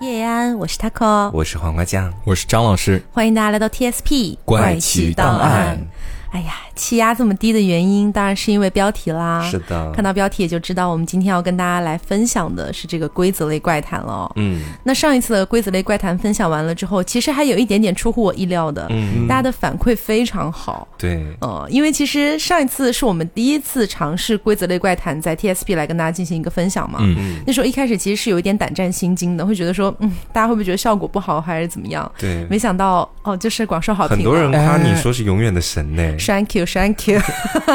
叶安，我是 taco，我是黄瓜酱，我是张老师，欢迎大家来到 TSP 怪奇档案。哎呀，气压这么低的原因，当然是因为标题啦。是的，看到标题也就知道，我们今天要跟大家来分享的是这个规则类怪谈了。嗯，那上一次的规则类怪谈分享完了之后，其实还有一点点出乎我意料的，嗯大家的反馈非常好。对，呃，因为其实上一次是我们第一次尝试规则类怪谈，在 TSP 来跟大家进行一个分享嘛。嗯那时候一开始其实是有一点胆战心惊的，会觉得说，嗯，大家会不会觉得效果不好，还是怎么样？对，没想到哦，就是广受好评。很多人夸你说是永远的神呢。Thank you, thank you。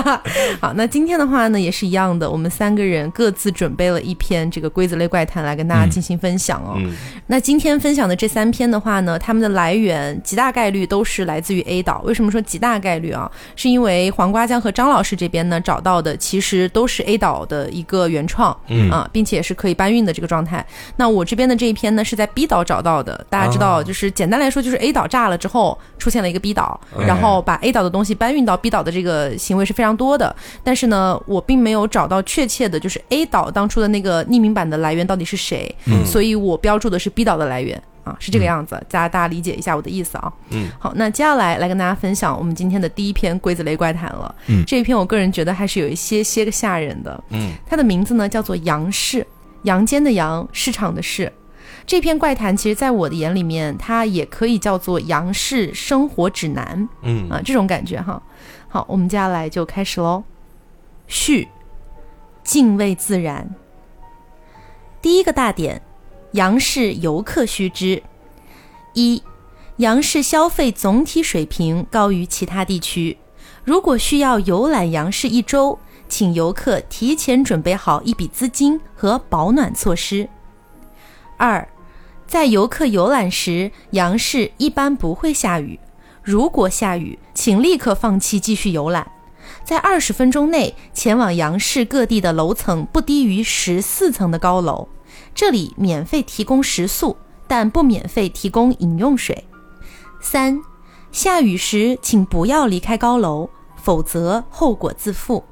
好，那今天的话呢，也是一样的，我们三个人各自准备了一篇这个规则类怪谈来跟大家进行分享哦。嗯那今天分享的这三篇的话呢，他们的来源极大概率都是来自于 A 岛。为什么说极大概率啊？是因为黄瓜酱和张老师这边呢找到的其实都是 A 岛的一个原创，嗯啊，并且是可以搬运的这个状态。那我这边的这一篇呢是在 B 岛找到的，大家知道，啊就是简单来说，就是 A 岛炸了之后出现了一个 B 岛，嗯然后把 A 岛的东西搬运到 B 岛的这个行为是非常多的。但是呢，我并没有找到确切的，就是 A 岛当初的那个匿名版的来源到底是谁，嗯所以我标注的是 B 岛的来源。啊，是这个样子，大家大家理解一下我的意思啊。嗯，好，那接下来来跟大家分享我们今天的第一篇规则类怪谈了。嗯这一篇我个人觉得还是有一些些个吓人的。嗯，它的名字呢叫做杨氏，阳间的阳，市场的市。这篇怪谈其实在我的眼里面，它也可以叫做杨氏生活指南嗯啊，这种感觉哈。好，我们接下来就开始喽。序，敬畏自然。第一个大点，杨氏游客须知：一，杨氏消费总体水平高于其他地区。如果需要游览杨氏一周，请游客提前准备好一笔资金和保暖措施。二，在游客游览时，杨氏一般不会下雨。如果下雨，请立刻放弃继续游览。在二十分钟内前往杨氏各地的楼层不低于十四层的高楼，这里免费提供食宿，但不免费提供饮用水。三，下雨时请不要离开高楼，否则后果自负。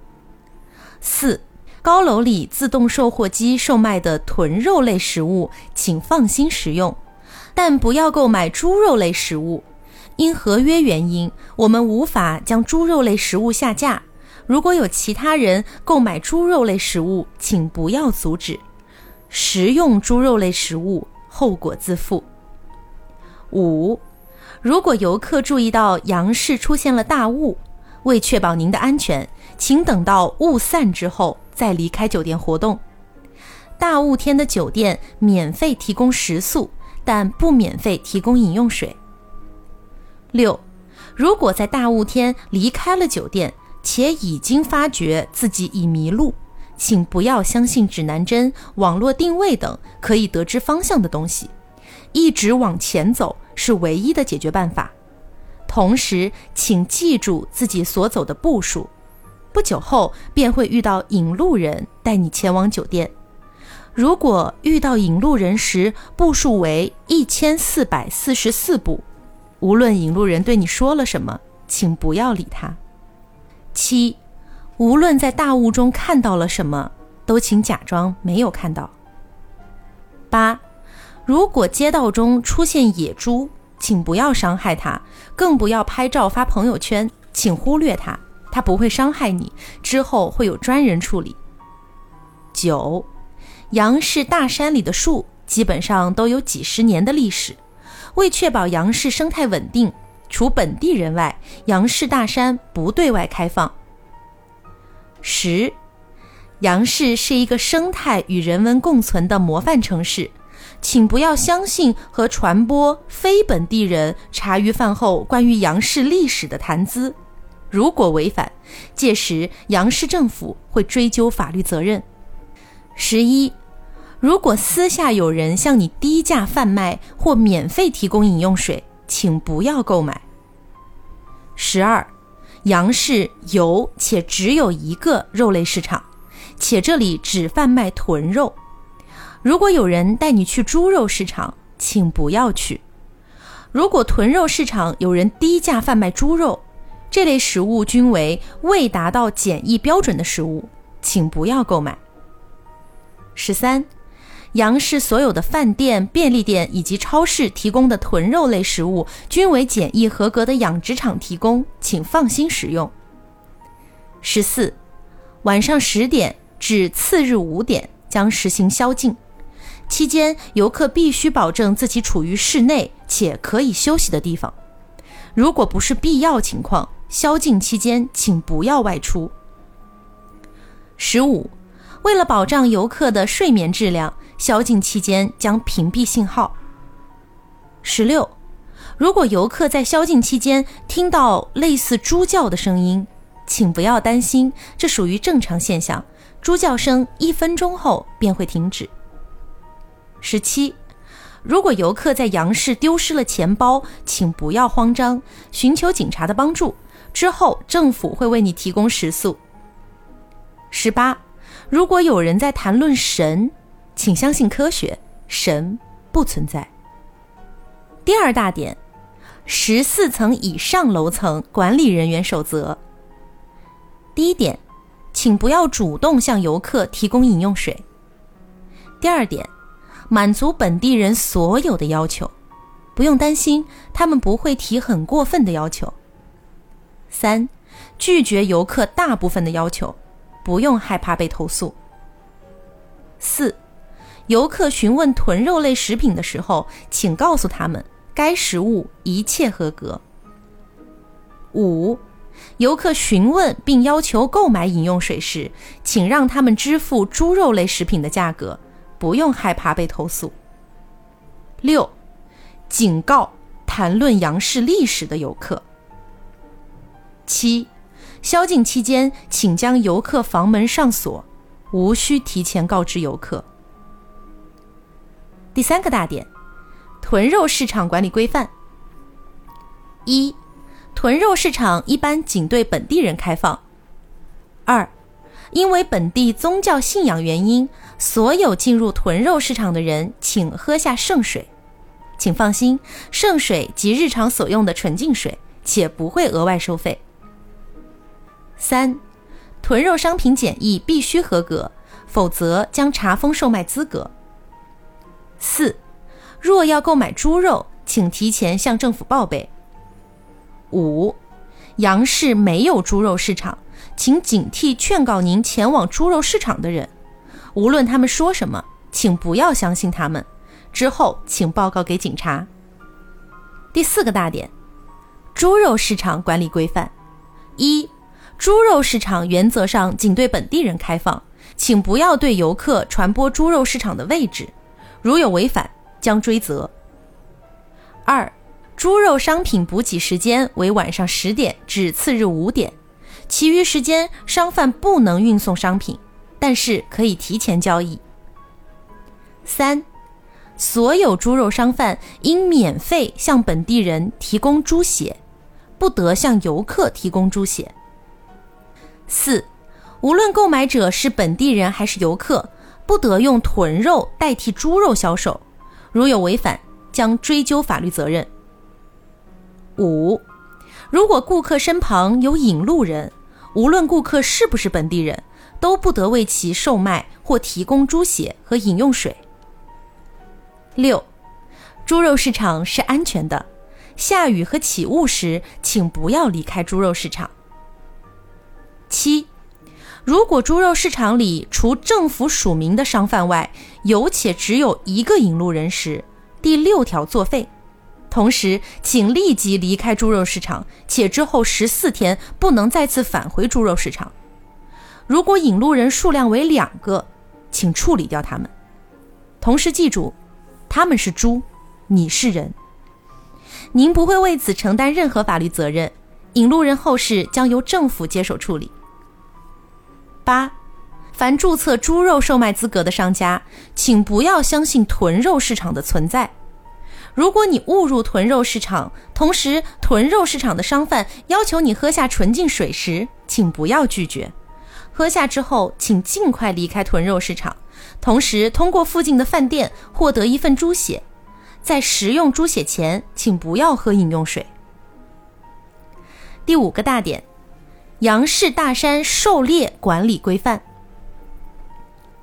四，高楼里自动售货机售卖的豚肉类食物，请放心食用，但不要购买猪肉类食物。因合约原因，我们无法将猪肉类食物下架。如果有其他人购买猪肉类食物，请不要阻止。食用猪肉类食物，后果自负。五，如果游客注意到杨氏出现了大雾，为确保您的安全，请等到雾散之后再离开酒店活动。大雾天的酒店免费提供食宿，但不免费提供饮用水。六，如果在大雾天离开了酒店，且已经发觉自己已迷路，请不要相信指南针、网络定位等可以得知方向的东西，一直往前走是唯一的解决办法。同时，请记住自己所走的步数，不久后便会遇到引路人带你前往酒店。如果遇到引路人时步数为一千四百四十四步，无论引路人对你说了什么，请不要理他。七，无论在大雾中看到了什么，都请假装没有看到。八，如果街道中出现野猪，请不要伤害它，更不要拍照发朋友圈，请忽略它，它不会伤害你，之后会有专人处理。九，杨氏大山里的树基本上都有几十年的历史。为确保杨氏生态稳定，除本地人外，杨氏大山不对外开放。十，杨氏是一个生态与人文共存的模范城市，请不要相信和传播非本地人茶余饭后关于杨氏历史的谈资。如果违反，届时杨氏政府会追究法律责任。十一。如果私下有人向你低价贩卖或免费提供饮用水，请不要购买。十二，杨氏有且只有一个肉类市场，且这里只贩卖豚肉。如果有人带你去猪肉市场，请不要去。如果豚肉市场有人低价贩卖猪肉，这类食物均为未达到检疫标准的食物，请不要购买。十三。杨市所有的饭店、便利店以及超市提供的豚肉类食物均为检疫合格的养殖场提供，请放心食用。十四，晚上十点至次日五点将实行宵禁，期间游客必须保证自己处于室内且可以休息的地方。如果不是必要情况，宵禁期间请不要外出。十五，为了保障游客的睡眠质量，宵禁期间将屏蔽信号。十六，如果游客在宵禁期间听到类似猪叫的声音，请不要担心，这属于正常现象，猪叫声一分钟后便会停止。十七，如果游客在杨市丢失了钱包，请不要慌张，寻求警察的帮助，之后政府会为你提供食宿。十八，如果有人在谈论神，请相信科学，神不存在。第二大点，十四层以上楼层管理人员守则。第一点，请不要主动向游客提供饮用水。第二点，满足本地人所有的要求，不用担心，他们不会提很过分的要求。三，拒绝游客大部分的要求。不用害怕被投诉。四，游客询问豚肉类食品的时候，请告诉他们该食物一切合格。五，游客询问并要求购买饮用水时，请让他们支付猪肉类食品的价格，不用害怕被投诉。六，警告谈论杨氏历史的游客。七。宵禁期间，请将游客房门上锁，无需提前告知游客。第三个大点，豚肉市场管理规范。一，豚肉市场一般仅对本地人开放。二，因为本地宗教信仰原因，所有进入豚肉市场的人，请喝下圣水。请放心，圣水及日常所用的纯净水，且不会额外收费。三，囤肉商品检疫必须合格，否则将查封售卖资格。四，若要购买猪肉，请提前向政府报备。五，杨市没有猪肉市场，请警惕劝告您前往猪肉市场的人，无论他们说什么，请不要相信他们。之后请报告给警察。第四个大点，猪肉市场管理规范。一。猪肉市场原则上仅对本地人开放，请不要对游客传播猪肉市场的位置，如有违反将追责。二，猪肉商品补给时间为晚上十点至次日五点，其余时间商贩不能运送商品，但是可以提前交易。三，所有猪肉商贩应免费向本地人提供猪血，不得向游客提供猪血。四，无论购买者是本地人还是游客，不得用豚肉代替猪肉销售，如有违反，将追究法律责任。五，如果顾客身旁有引路人，无论顾客是不是本地人，都不得为其售卖或提供猪血和饮用水。六，猪肉市场是安全的，下雨和起雾时，请不要离开猪肉市场。七，如果猪肉市场里除政府署名的商贩外，有且只有一个引路人时，第六条作废。同时，请立即离开猪肉市场，且之后十四天不能再次返回猪肉市场。如果引路人数量为两个，请处理掉他们。同时记住，他们是猪，你是人，您不会为此承担任何法律责任。引路人后事将由政府接手处理。八，凡注册猪肉售卖资格的商家，请不要相信豚肉市场的存在。如果你误入豚肉市场，同时豚肉市场的商贩要求你喝下纯净水时，请不要拒绝。喝下之后，请尽快离开豚肉市场，同时通过附近的饭店获得一份猪血。在食用猪血前，请不要喝饮用水。第五个大点。杨氏大山狩猎管理规范：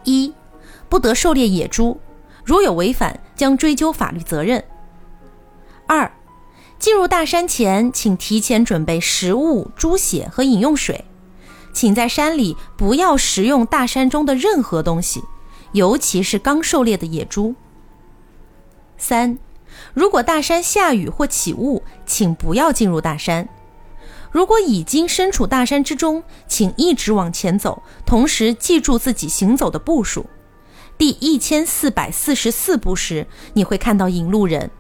一、不得狩猎野猪，如有违反，将追究法律责任。二，进入大山前，请提前准备食物、猪血和饮用水。请在山里不要食用大山中的任何东西，尤其是刚狩猎的野猪。三，如果大山下雨或起雾，请不要进入大山。如果已经身处大山之中，请一直往前走，同时记住自己行走的步数。第一千四百四十四步时，你会看到引路人，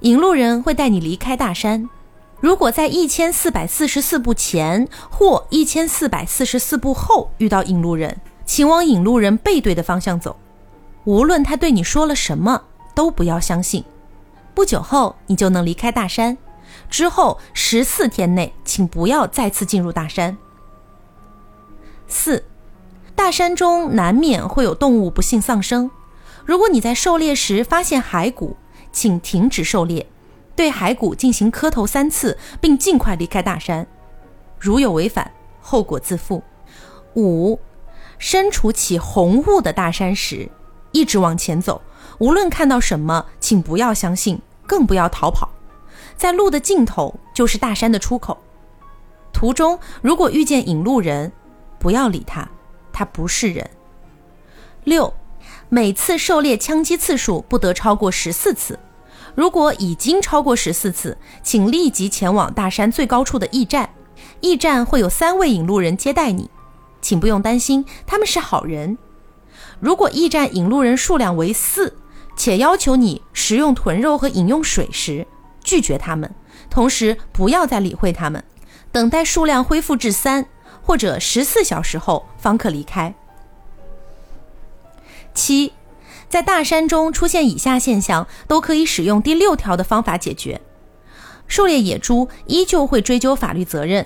引路人会带你离开大山。如果在一千四百四十四步前或一千四百四十四步后遇到引路人，请往引路人背对的方向走。无论他对你说了什么，都不要相信。不久后，你就能离开大山。之后十四天内，请不要再次进入大山。四，大山中难免会有动物不幸丧生。如果你在狩猎时发现骸骨，请停止狩猎，对骸骨进行磕头三次，并尽快离开大山。如有违反，后果自负。五，身处起红雾的大山时，一直往前走，无论看到什么，请不要相信，更不要逃跑。在路的尽头就是大山的出口。途中如果遇见引路人，不要理他，他不是人。六，每次狩猎枪击次数不得超过十四次。如果已经超过十四次，请立即前往大山最高处的驿站，驿站会有三位引路人接待你，请不用担心，他们是好人。如果驿站引路人数量为四，且要求你食用豚肉和饮用水时，拒绝他们，同时不要再理会他们，等待数量恢复至三或者十四小时后方可离开。七，在大山中出现以下现象，都可以使用第六条的方法解决：狩猎野猪依旧会追究法律责任；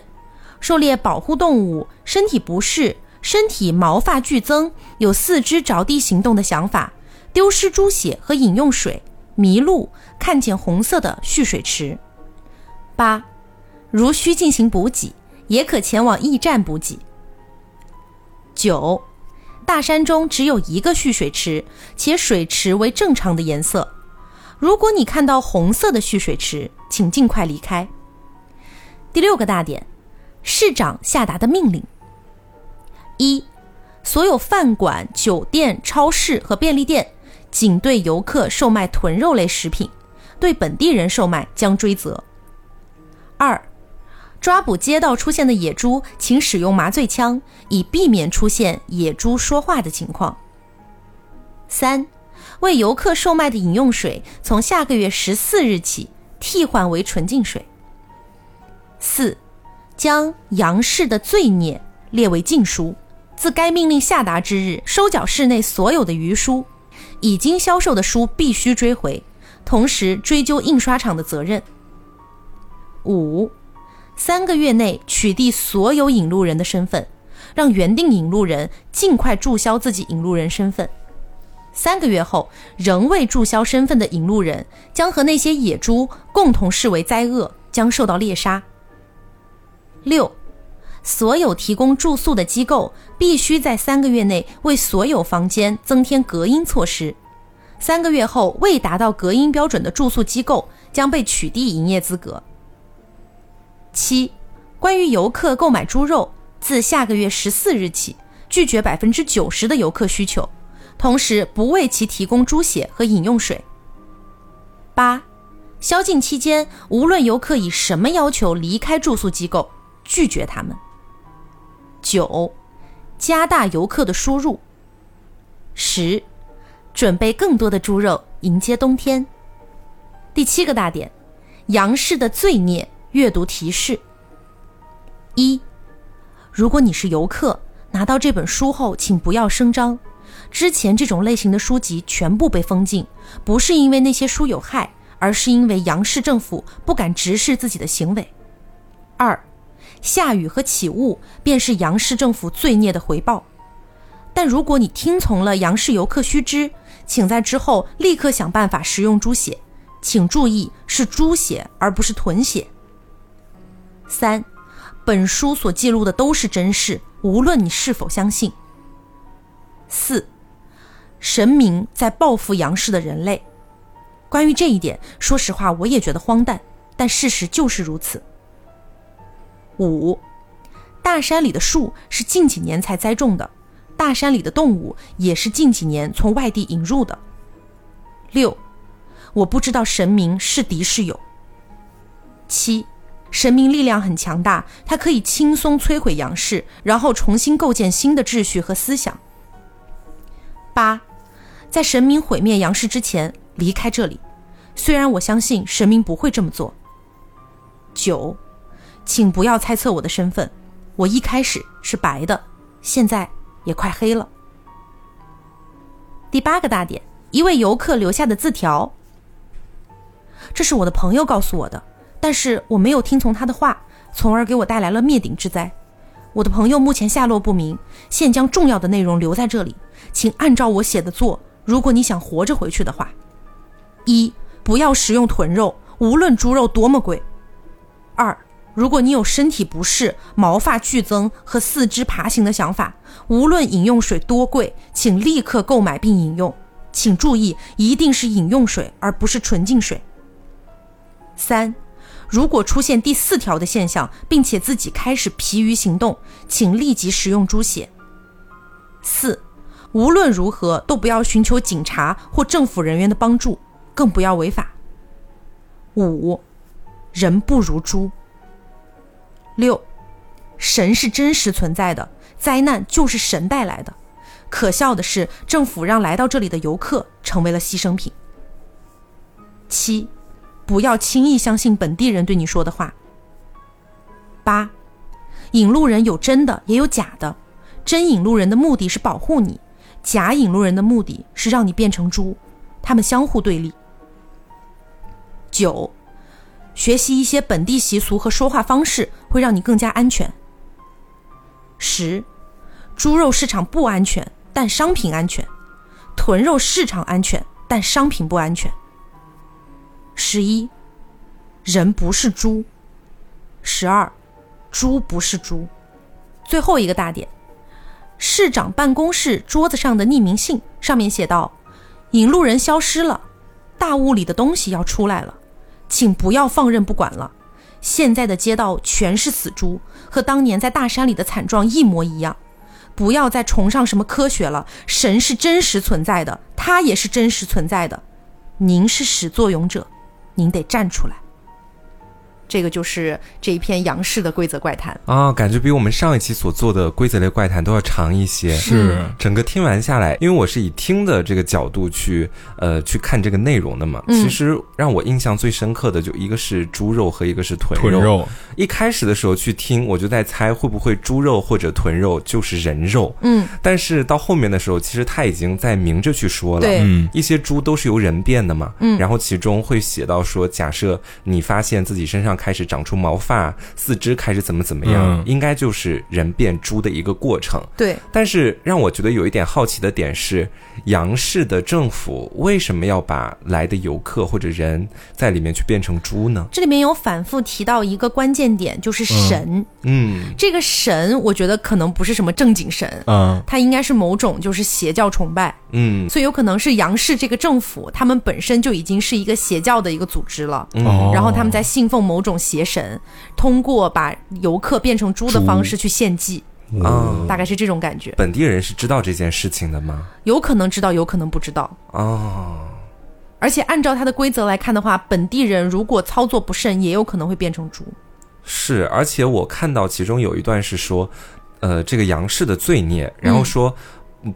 狩猎保护动物身体不适、身体毛发剧增、有四肢着地行动的想法、丢失猪血和饮用水。迷路，看见红色的蓄水池。八，如需进行补给，也可前往驿站补给。九，大山中只有一个蓄水池，且水池为正常的颜色。如果你看到红色的蓄水池，请尽快离开。第六个大点，市长下达的命令：一，所有饭馆、酒店、超市和便利店。仅对游客售卖豚肉类食品，对本地人售卖将追责。二，抓捕街道出现的野猪，请使用麻醉枪，以避免出现野猪说话的情况。三，为游客售卖的饮用水，从下个月十四日起替换为纯净水。四，将杨氏的罪孽列为禁书，自该命令下达之日，收缴市内所有的余书。已经销售的书必须追回，同时追究印刷厂的责任。五，三个月内取缔所有引路人的身份，让原定引路人尽快注销自己引路人身份。三个月后仍未注销身份的引路人，将和那些野猪共同视为灾厄，将受到猎杀。六。所有提供住宿的机构必须在三个月内为所有房间增添隔音措施。三个月后未达到隔音标准的住宿机构将被取缔营业资格。七、关于游客购买猪肉，自下个月十四日起拒绝百分之九十的游客需求，同时不为其提供猪血和饮用水。八、宵禁期间，无论游客以什么要求离开住宿机构，拒绝他们。九，加大游客的输入。十，准备更多的猪肉迎接冬天。第七个大点，杨氏的罪孽阅读提示。一，如果你是游客，拿到这本书后，请不要声张。之前这种类型的书籍全部被封禁，不是因为那些书有害，而是因为杨氏政府不敢直视自己的行为。二。下雨和起雾便是杨氏政府罪孽的回报，但如果你听从了杨氏游客须知，请在之后立刻想办法食用猪血，请注意是猪血而不是豚血。三，本书所记录的都是真事，无论你是否相信。四，神明在报复杨氏的人类。关于这一点，说实话我也觉得荒诞，但事实就是如此。五，大山里的树是近几年才栽种的，大山里的动物也是近几年从外地引入的。六，我不知道神明是敌是友。七，神明力量很强大，它可以轻松摧毁杨氏，然后重新构建新的秩序和思想。八，在神明毁灭杨氏之前离开这里，虽然我相信神明不会这么做。九，请不要猜测我的身份，我一开始是白的，现在也快黑了。第八个大点，一位游客留下的字条，这是我的朋友告诉我的，但是我没有听从他的话，从而给我带来了灭顶之灾。我的朋友目前下落不明，现将重要的内容留在这里，请按照我写的做。如果你想活着回去的话，一不要食用豚肉，无论猪肉多么贵。二，如果你有身体不适、毛发剧增和四肢爬行的想法，无论饮用水多贵，请立刻购买并饮用。请注意，一定是饮用水，而不是纯净水。三，如果出现第四条的现象，并且自己开始疲于行动，请立即食用猪血。四，无论如何都不要寻求警察或政府人员的帮助，更不要违法。五，人不如猪。六，神是真实存在的，灾难就是神带来的。可笑的是，政府让来到这里的游客成为了牺牲品。七，不要轻易相信本地人对你说的话。八，引路人有真的也有假的，真引路人的目的是保护你，假引路人的目的是让你变成猪，他们相互对立。九，学习一些本地习俗和说话方式会让你更加安全。十，猪肉市场不安全。但商品安全，豚肉市场安全，但商品不安全。十一，人不是猪。十二，猪不是猪。最后一个大点，市长办公室桌子上的匿名信上面写道：“引路人消失了，大雾里的东西要出来了，请不要放任不管了。现在的街道全是死猪，和当年在大山里的惨状一模一样。”不要再崇尚什么科学了，神是真实存在的，他也是真实存在的。您是始作俑者，您得站出来。这个就是这一篇杨氏的规则怪谈啊，感觉比我们上一期所做的规则类怪谈都要长一些。是，整个听完下来，因为我是以听的这个角度去呃去看这个内容的嘛。其实让我印象最深刻的就一个是猪肉和一个是豚肉。一开始的时候去听，我就在猜会不会猪肉或者豚肉就是人肉。嗯，但是到后面的时候，其实他已经在明着去说了。嗯，一些猪都是由人变的嘛。嗯，然后其中会写到说，假设你发现自己身上。开始长出毛发，四肢开始怎么怎么样，应该就是人变猪的一个过程。对，但是让我觉得有一点好奇的点是，杨氏的政府为什么要把来的游客或者人在里面去变成猪呢？这里面有反复提到一个关键点，就是神。嗯，这个神，我觉得可能不是什么正经神，嗯，它应该是某种就是邪教崇拜。嗯，所以有可能是杨氏这个政府，他们本身就已经是一个邪教的一个组织了。嗯，然后他们在信奉某种邪神，通过把游客变成猪的方式去献祭。啊，大概是这种感觉。本地人是知道这件事情的吗？有可能知道，有可能不知道。哦，而且按照他的规则来看的话，本地人如果操作不慎，也有可能会变成猪。是，而且我看到其中有一段是说，呃，这个杨氏的罪孽，然后说。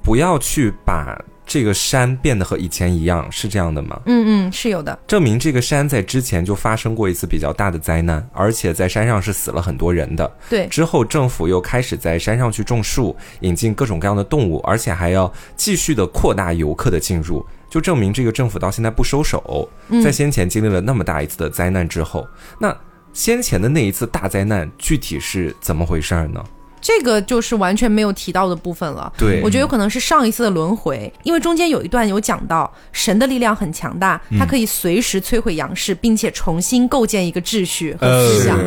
不要去把这个山变得和以前一样，是这样的吗？嗯嗯，是有的。证明这个山在之前就发生过一次比较大的灾难，而且在山上是死了很多人的。对。之后政府又开始在山上去种树，引进各种各样的动物，而且还要继续的扩大游客的进入，就证明这个政府到现在不收手。在先前经历了那么大一次的灾难之后，那先前的那一次大灾难具体是怎么回事呢？这个就是完全没有提到的部分了。对，我觉得有可能是上一次的轮回，因为中间有一段有讲到神的力量很强大，它可以随时摧毁杨氏，并且重新构建一个秩序和思想。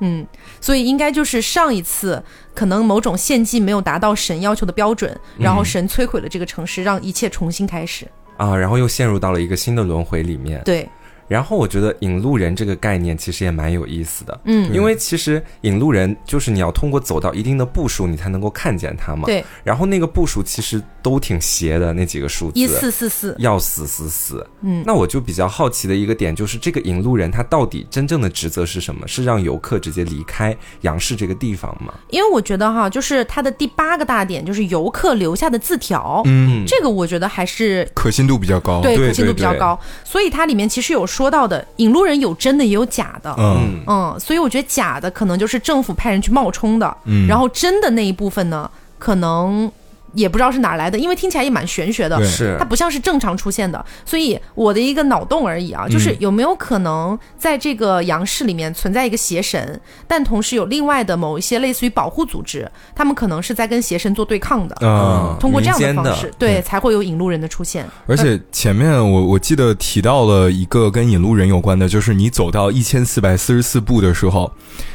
嗯，所以应该就是上一次可能某种献祭没有达到神要求的标准，然后神摧毁了这个城市，让一切重新开始。啊，然后又陷入到了一个新的轮回里面。对，然后我觉得引路人这个概念其实也蛮有意思的，嗯，因为其实引路人就是你要通过走到一定的步数，你才能够看见他嘛。对，然后那个步数其实都挺邪的，那几个数字，一四四四，要死死死。嗯。那我就比较好奇的一个点就是，这个引路人他到底真正的职责是什么？是让游客直接离开杨氏这个地方吗？因为我觉得哈，就是它的第八个大点就是游客留下的字条，嗯，这个我觉得还是可信度比较高。对对可信度比较高，所以它里面其实有说到的，引路人有真的也有假的，嗯。嗯，所以我觉得假的可能就是政府派人去冒充的，嗯。然后真的那一部分呢，可能也不知道是哪来的，因为听起来也蛮玄学的，是。它不像是正常出现的，所以我的一个脑洞而已啊，就是有没有可能在这个杨氏里面存在一个邪神，但同时有另外的某一些类似于保护组织，他们可能是在跟邪神做对抗的。嗯，通过这样的方式，对，才会有引路人的出现。而且前面我我记得提到了一个跟引路人有关的，就是你走到一千四百四十四步的时候，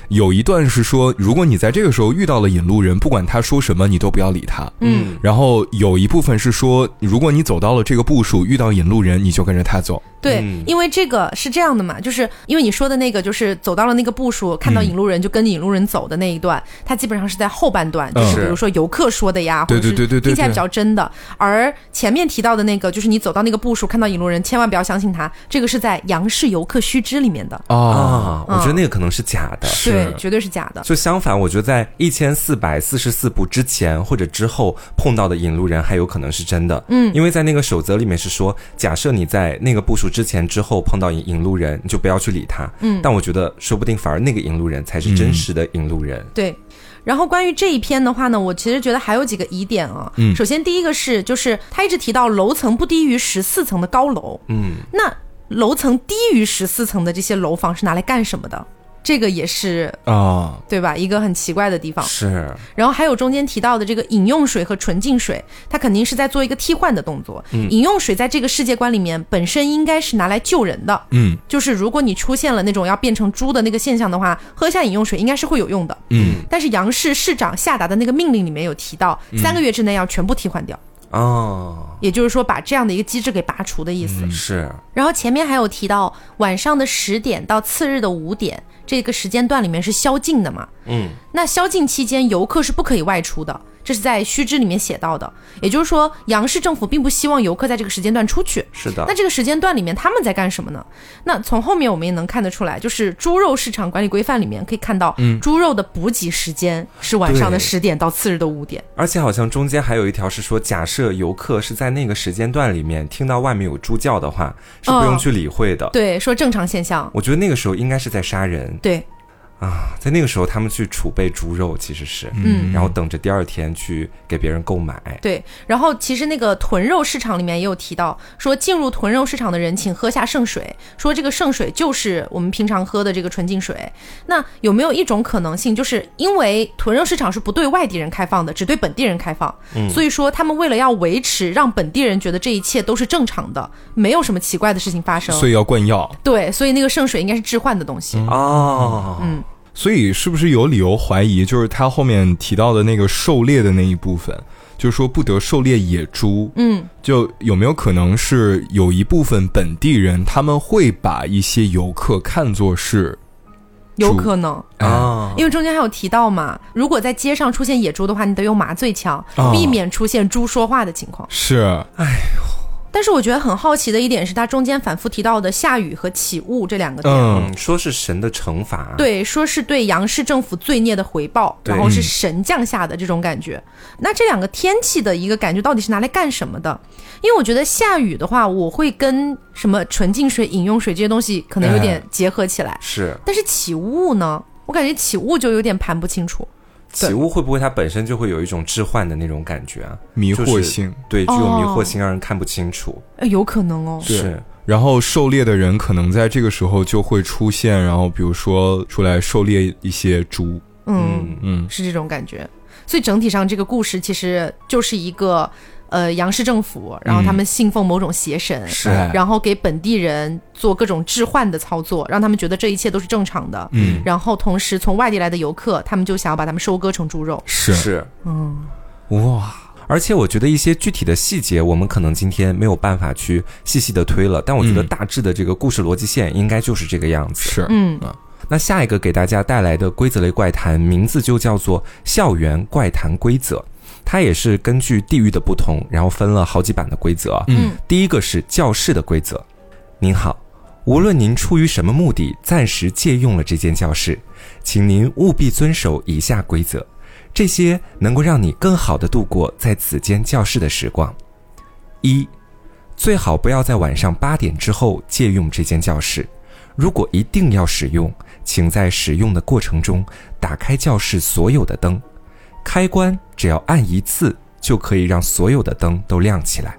有一段是说，如果你在这个时候遇到了引路人，不管他说什么，你都不要理他。嗯，然后有一部分是说，如果你走到了这个步数，遇到引路人，你就跟着他走。对，嗯因为这个是这样的嘛，就是因为你说的那个，就是走到了那个步数，看到引路人就跟着引路人走的那一段，它基本上是在后半段，就是比如说游客说的呀，对或者是对对对对听起来比较真的。而前面提到的那个，就是你走到那个步数，看到引路人，千万不要相信他，这个是在杨氏游客须知里面的，啊，我觉得那个可能是假的。对，绝对是假的。就相反，我觉得在一千四百四十四步之前或者之后碰到的引路人还有可能是真的。嗯因为在那个守则里面是说，假设你在那个步数之前之后碰到引引路人，你就不要去理他。嗯但我觉得说不定反而那个引路人才是真实的引路人。对。然后关于这一篇的话呢，我其实觉得还有几个疑点啊。嗯首先第一个是，就是他一直提到楼层不低于十四层的高楼，嗯，那楼层低于十四层的这些楼房是拿来干什么的？这个也是啊，对吧？一个很奇怪的地方。是，然后还有中间提到的这个饮用水和纯净水，它肯定是在做一个替换的动作。嗯饮用水在这个世界观里面本身应该是拿来救人的，嗯就是如果你出现了那种要变成猪的那个现象的话，喝下饮用水应该是会有用的。嗯但是杨氏市长下达的那个命令里面有提到，三个月之内要全部替换掉，哦，也就是说把这样的一个机制给拔除的意思。是，然后前面还有提到晚上的十点到次日的五点这个时间段里面是宵禁的嘛？嗯，那宵禁期间游客是不可以外出的，这是在须知里面写到的。也就是说，杨氏政府并不希望游客在这个时间段出去。是的那。这个时间段里面他们在干什么呢？那从后面我们也能看得出来，就是猪肉市场管理规范里面可以看到，猪肉的补给时间是晚上的十点到次日的五点。而且好像中间还有一条是说，假设游客是在那个时间段里面听到外面有猪叫的话，是不用去理会的。对，说正常现象。我觉得那个时候应该是在杀人对，啊，在那个时候他们去储备猪肉，其实是，嗯然后等着第二天去给别人购买。对，然后其实那个豚肉市场里面也有提到，说进入豚肉市场的人请喝下圣水，说这个圣水就是我们平常喝的这个纯净水。那有没有一种可能性，就是因为豚肉市场是不对外地人开放的，只对本地人开放，嗯所以说他们为了要维持让本地人觉得这一切都是正常的，没有什么奇怪的事情发生，所以要灌药。对，所以那个圣水应该是置换的东西。哦，嗯，所以是不是有理由怀疑，就是他后面提到的那个狩猎的那一部分，就是说不得狩猎野猪，嗯，就有没有可能是有一部分本地人他们会把一些游客看作是有可能。啊，因为中间还有提到嘛，如果在街上出现野猪的话，你得用麻醉枪，哦。避免出现猪说话的情况。是但是我觉得很好奇的一点是，它中间反复提到的下雨和起雾这两个点。嗯嗯，说是神的惩罚。，对，说是对杨氏政府罪孽的回报，然后是神降下的这种感觉。那这两个天气的一个感觉到底是拿来干什么的？因为我觉得下雨的话，我会跟什么纯净水、饮用水这些东西可能有点结合起来。是但是起雾呢，我感觉起雾就有点盘不清楚。起雾会不会它本身就会有一种置换的那种感觉啊？迷就是惑性。对，具有迷惑哦性，让人看不清楚。呃，有可能哦。是，然后狩猎的人可能在这个时候就会出现，然后比如说出来狩猎一些猪，嗯，嗯，是这种感觉。所以整体上这个故事其实就是一个呃杨氏政府，然后他们信奉某种邪神，是哎然后给本地人做各种置换的操作，让他们觉得这一切都是正常的。嗯，然后同时从外地来的游客，他们就想要把他们收割成猪肉。是是，嗯，哇！而且我觉得一些具体的细节，我们可能今天没有办法去细细的推了，但我觉得嗯大致的这个故事逻辑线应该就是这个样子。是，嗯那下一个给大家带来的规则类怪谈，名字就叫做《校园怪谈规则》，它也是根据地域的不同，然后分了好几版的规则。嗯第一个是教室的规则。您好，无论您出于什么目的暂时借用了这间教室，请您务必遵守以下规则，这些能够让你更好的度过在此间教室的时光。一，最好不要在晚上八点之后借用这间教室。如果一定要使用，请在使用的过程中打开教室所有的灯，开关只要按一次就可以让所有的灯都亮起来。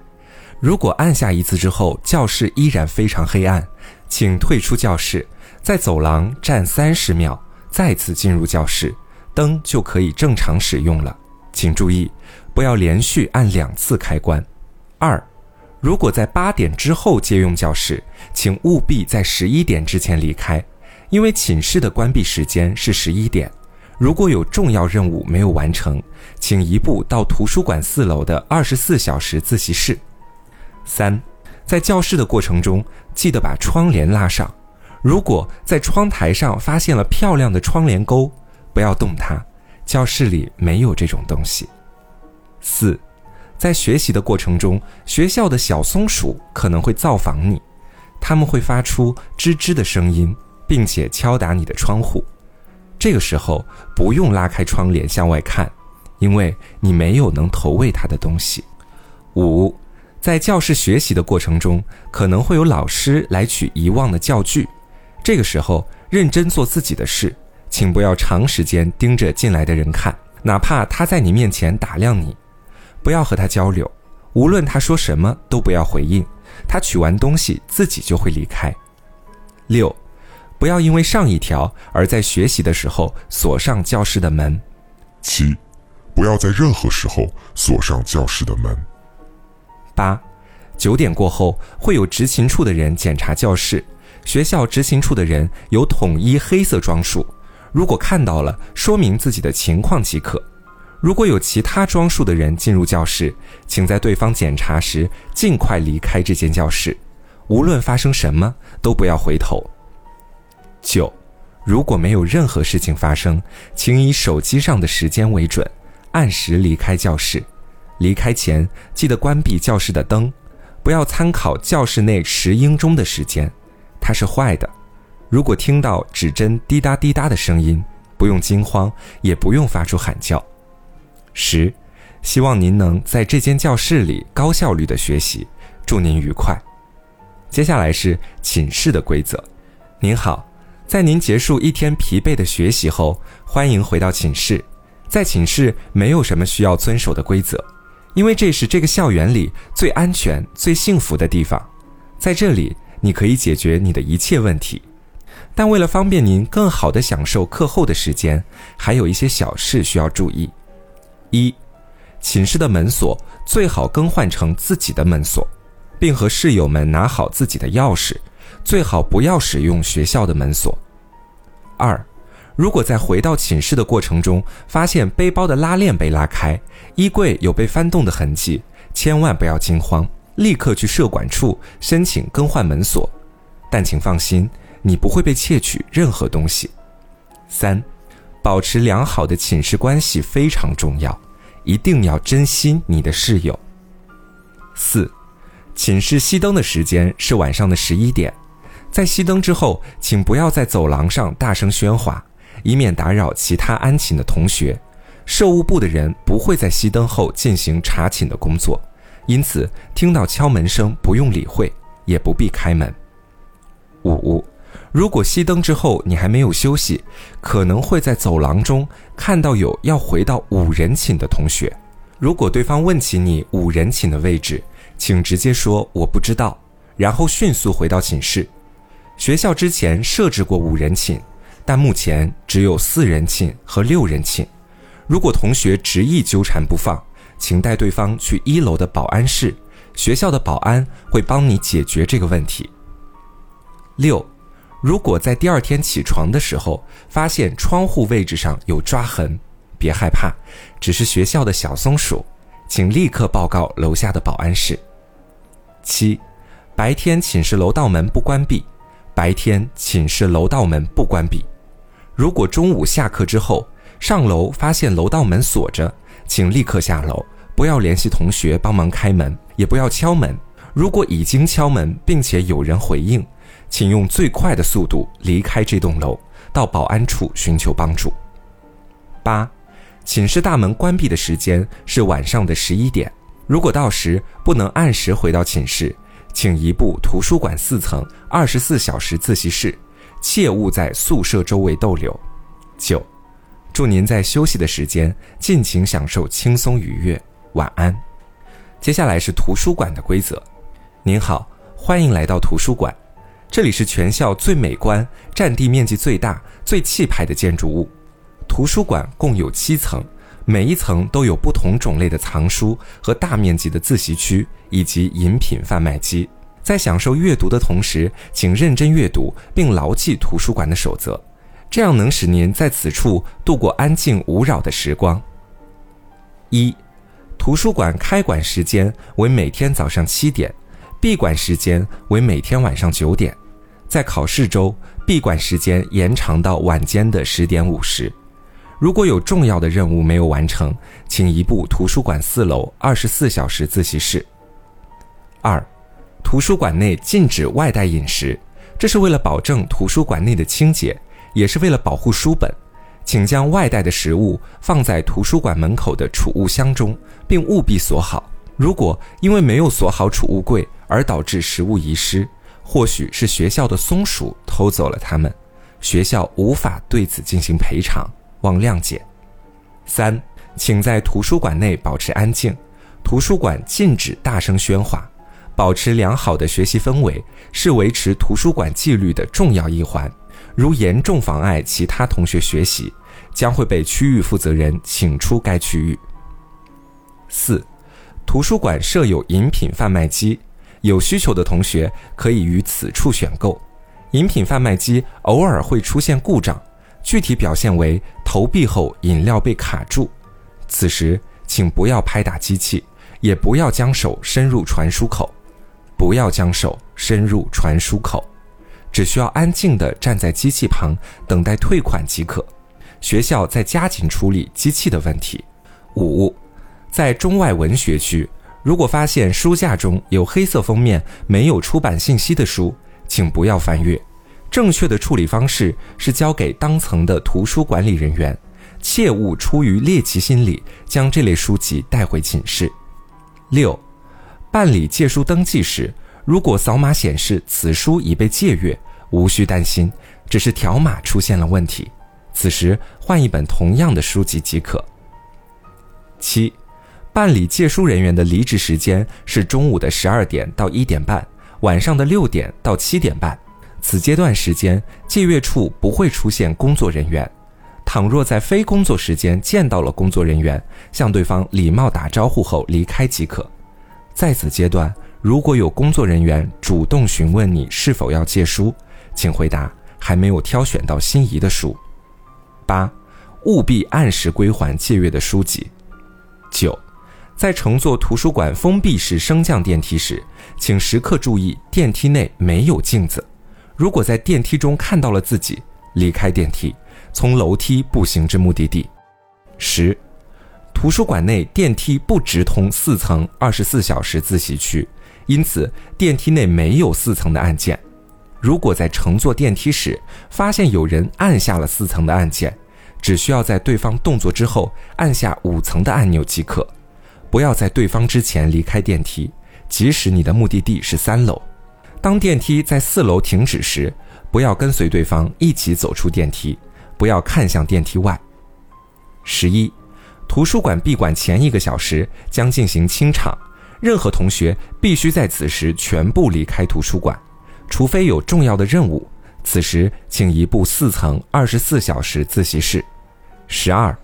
如果按下一次之后，教室依然非常黑暗，请退出教室，在走廊站三十秒，再次进入教室，灯就可以正常使用了。请注意，不要连续按两次开关。二，如果在八点之后借用教室，请务必在十一点之前离开，因为寝室的关闭时间是十一点。如果有重要任务没有完成，请移步到图书馆四楼的二十四小时自习室。三，在教室的过程中，记得把窗帘拉上。如果在窗台上发现了漂亮的窗帘钩，不要动它，教室里没有这种东西。四，在学习的过程中，学校的小松鼠可能会造访你，它们会发出吱吱的声音，并且敲打你的窗户。这个时候不用拉开窗帘向外看，因为你没有能投喂它的东西。五，在教室学习的过程中，可能会有老师来取遗忘的教具，这个时候认真做自己的事，请不要长时间盯着进来的人看，哪怕他在你面前打量你，不要和他交流，无论他说什么都不要回应，他取完东西自己就会离开。六，不要因为上一条而在学习的时候锁上教室的门。七，不要在任何时候锁上教室的门。八，九点过后会有执勤处的人检查教室，学校执勤处的人有统一黑色装束，如果看到了，说明自己的情况即可。如果有其他装束的人进入教室，请在对方检查时尽快离开这间教室，无论发生什么都不要回头。九，如果没有任何事情发生，请以手机上的时间为准，按时离开教室。离开前记得关闭教室的灯，不要参考教室内石英钟的时间，它是坏的。如果听到指针滴答滴答的声音，不用惊慌，也不用发出喊叫。十，希望您能在这间教室里高效率的学习，祝您愉快。接下来是寝室的规则。您好，在您结束一天疲惫的学习后，欢迎回到寝室。在寝室没有什么需要遵守的规则，因为这是这个校园里最安全、最幸福的地方。在这里，你可以解决你的一切问题。但为了方便您更好地享受课后的时间，还有一些小事需要注意。一，寝室的门锁最好更换成自己的门锁，并和室友们拿好自己的钥匙，最好不要使用学校的门锁。二，如果在回到寝室的过程中发现背包的拉链被拉开，衣柜有被翻动的痕迹，千万不要惊慌，立刻去社管处申请更换门锁。但请放心，你不会被窃取任何东西。三，保持良好的寝室关系非常重要，一定要珍惜你的室友。四，寝室熄灯的时间是晚上的十一点，在熄灯之后，请不要在走廊上大声喧哗，以免打扰其他安寝的同学。售务部的人不会在熄灯后进行查寝的工作，因此听到敲门声不用理会，也不必开门。五，如果熄灯之后你还没有休息，可能会在走廊中看到有要回到五人寝的同学。如果对方问起你五人寝的位置，请直接说我不知道，然后迅速回到寝室。学校之前设置过五人寝，但目前只有四人寝和六人寝。如果同学执意纠缠不放，请带对方去一楼的保安室，学校的保安会帮你解决这个问题。六，如果在第二天起床的时候发现窗户位置上有抓痕，别害怕，只是学校的小松鼠，请立刻报告楼下的保安室。七，白天寝室楼道门不关闭，白天寝室楼道门不关闭。如果中午下课之后上楼发现楼道门锁着，请立刻下楼，不要联系同学帮忙开门，也不要敲门。如果已经敲门并且有人回应，请用最快的速度离开这栋楼，到保安处寻求帮助。八，寝室大门关闭的时间是晚上的十一点。如果到时不能按时回到寝室，请移步图书馆四层二十四小时自习室，切勿在宿舍周围逗留。九，祝您在休息的时间尽情享受轻松愉悦，晚安。接下来是图书馆的规则。您好，欢迎来到图书馆，这里是全校最美观、占地面积最大、最气派的建筑物。图书馆共有七层。每一层都有不同种类的藏书和大面积的自习区，以及饮品贩卖机。在享受阅读的同时，请认真阅读并牢记图书馆的守则，这样能使您在此处度过安静无扰的时光。一，图书馆开馆时间为每天早上七点，闭馆时间为每天晚上九点。在考试周，闭馆时间延长到晚间的十点五十。如果有重要的任务没有完成，请移步图书馆四楼二十四小时自习室。二，图书馆内禁止外带饮食，这是为了保证图书馆内的清洁，也是为了保护书本。请将外带的食物放在图书馆门口的储物箱中，并务必锁好。如果因为没有锁好储物柜而导致食物遗失，或许是学校的松鼠偷走了它们，学校无法对此进行赔偿。望谅解。三，请在图书馆内保持安静，图书馆禁止大声喧哗，保持良好的学习氛围是维持图书馆纪律的重要一环。如严重妨碍其他同学学习，将会被区域负责人请出该区域。四，图书馆设有饮品贩卖机，有需求的同学可以于此处选购。饮品贩卖机偶尔会出现故障。具体表现为投币后饮料被卡住，此时请不要拍打机器，也不要将手伸入传输口，不要将手伸入传输口，只需要安静地站在机器旁等待退款即可。学校在加紧处理机器的问题。五，在中外文学区，如果发现书架中有黑色封面、没有出版信息的书，请不要翻阅。正确的处理方式是交给当层的图书管理人员，切勿出于猎奇心理将这类书籍带回寝室。六，办理借书登记时，如果扫码显示此书已被借阅，无需担心，只是条码出现了问题，此时换一本同样的书籍即可。七，办理借书人员的离职时间是中午的十二点到一点半，晚上的六点到七点半。此阶段时间，借阅处不会出现工作人员。倘若在非工作时间见到了工作人员，向对方礼貌打招呼后离开即可。在此阶段，如果有工作人员主动询问你是否要借书，请回答还没有挑选到心仪的书。八，务必按时归还借阅的书籍。九，在乘坐图书馆封闭式升降电梯时，请时刻注意电梯内没有镜子。如果在电梯中看到了自己，离开电梯，从楼梯步行至目的地。十，图书馆内电梯不直通四层二十四小时自习区，因此电梯内没有四层的按键。如果在乘坐电梯时发现有人按下了四层的按键，只需要在对方动作之后按下五层的按钮即可。不要在对方之前离开电梯，即使你的目的地是三楼。当电梯在四楼停止时，不要跟随对方一起走出电梯，不要看向电梯外。十一，图书馆闭馆前一个小时将进行清场，任何同学必须在此时全部离开图书馆，除非有重要的任务。此时请移步四层二十四小时自习室。十二，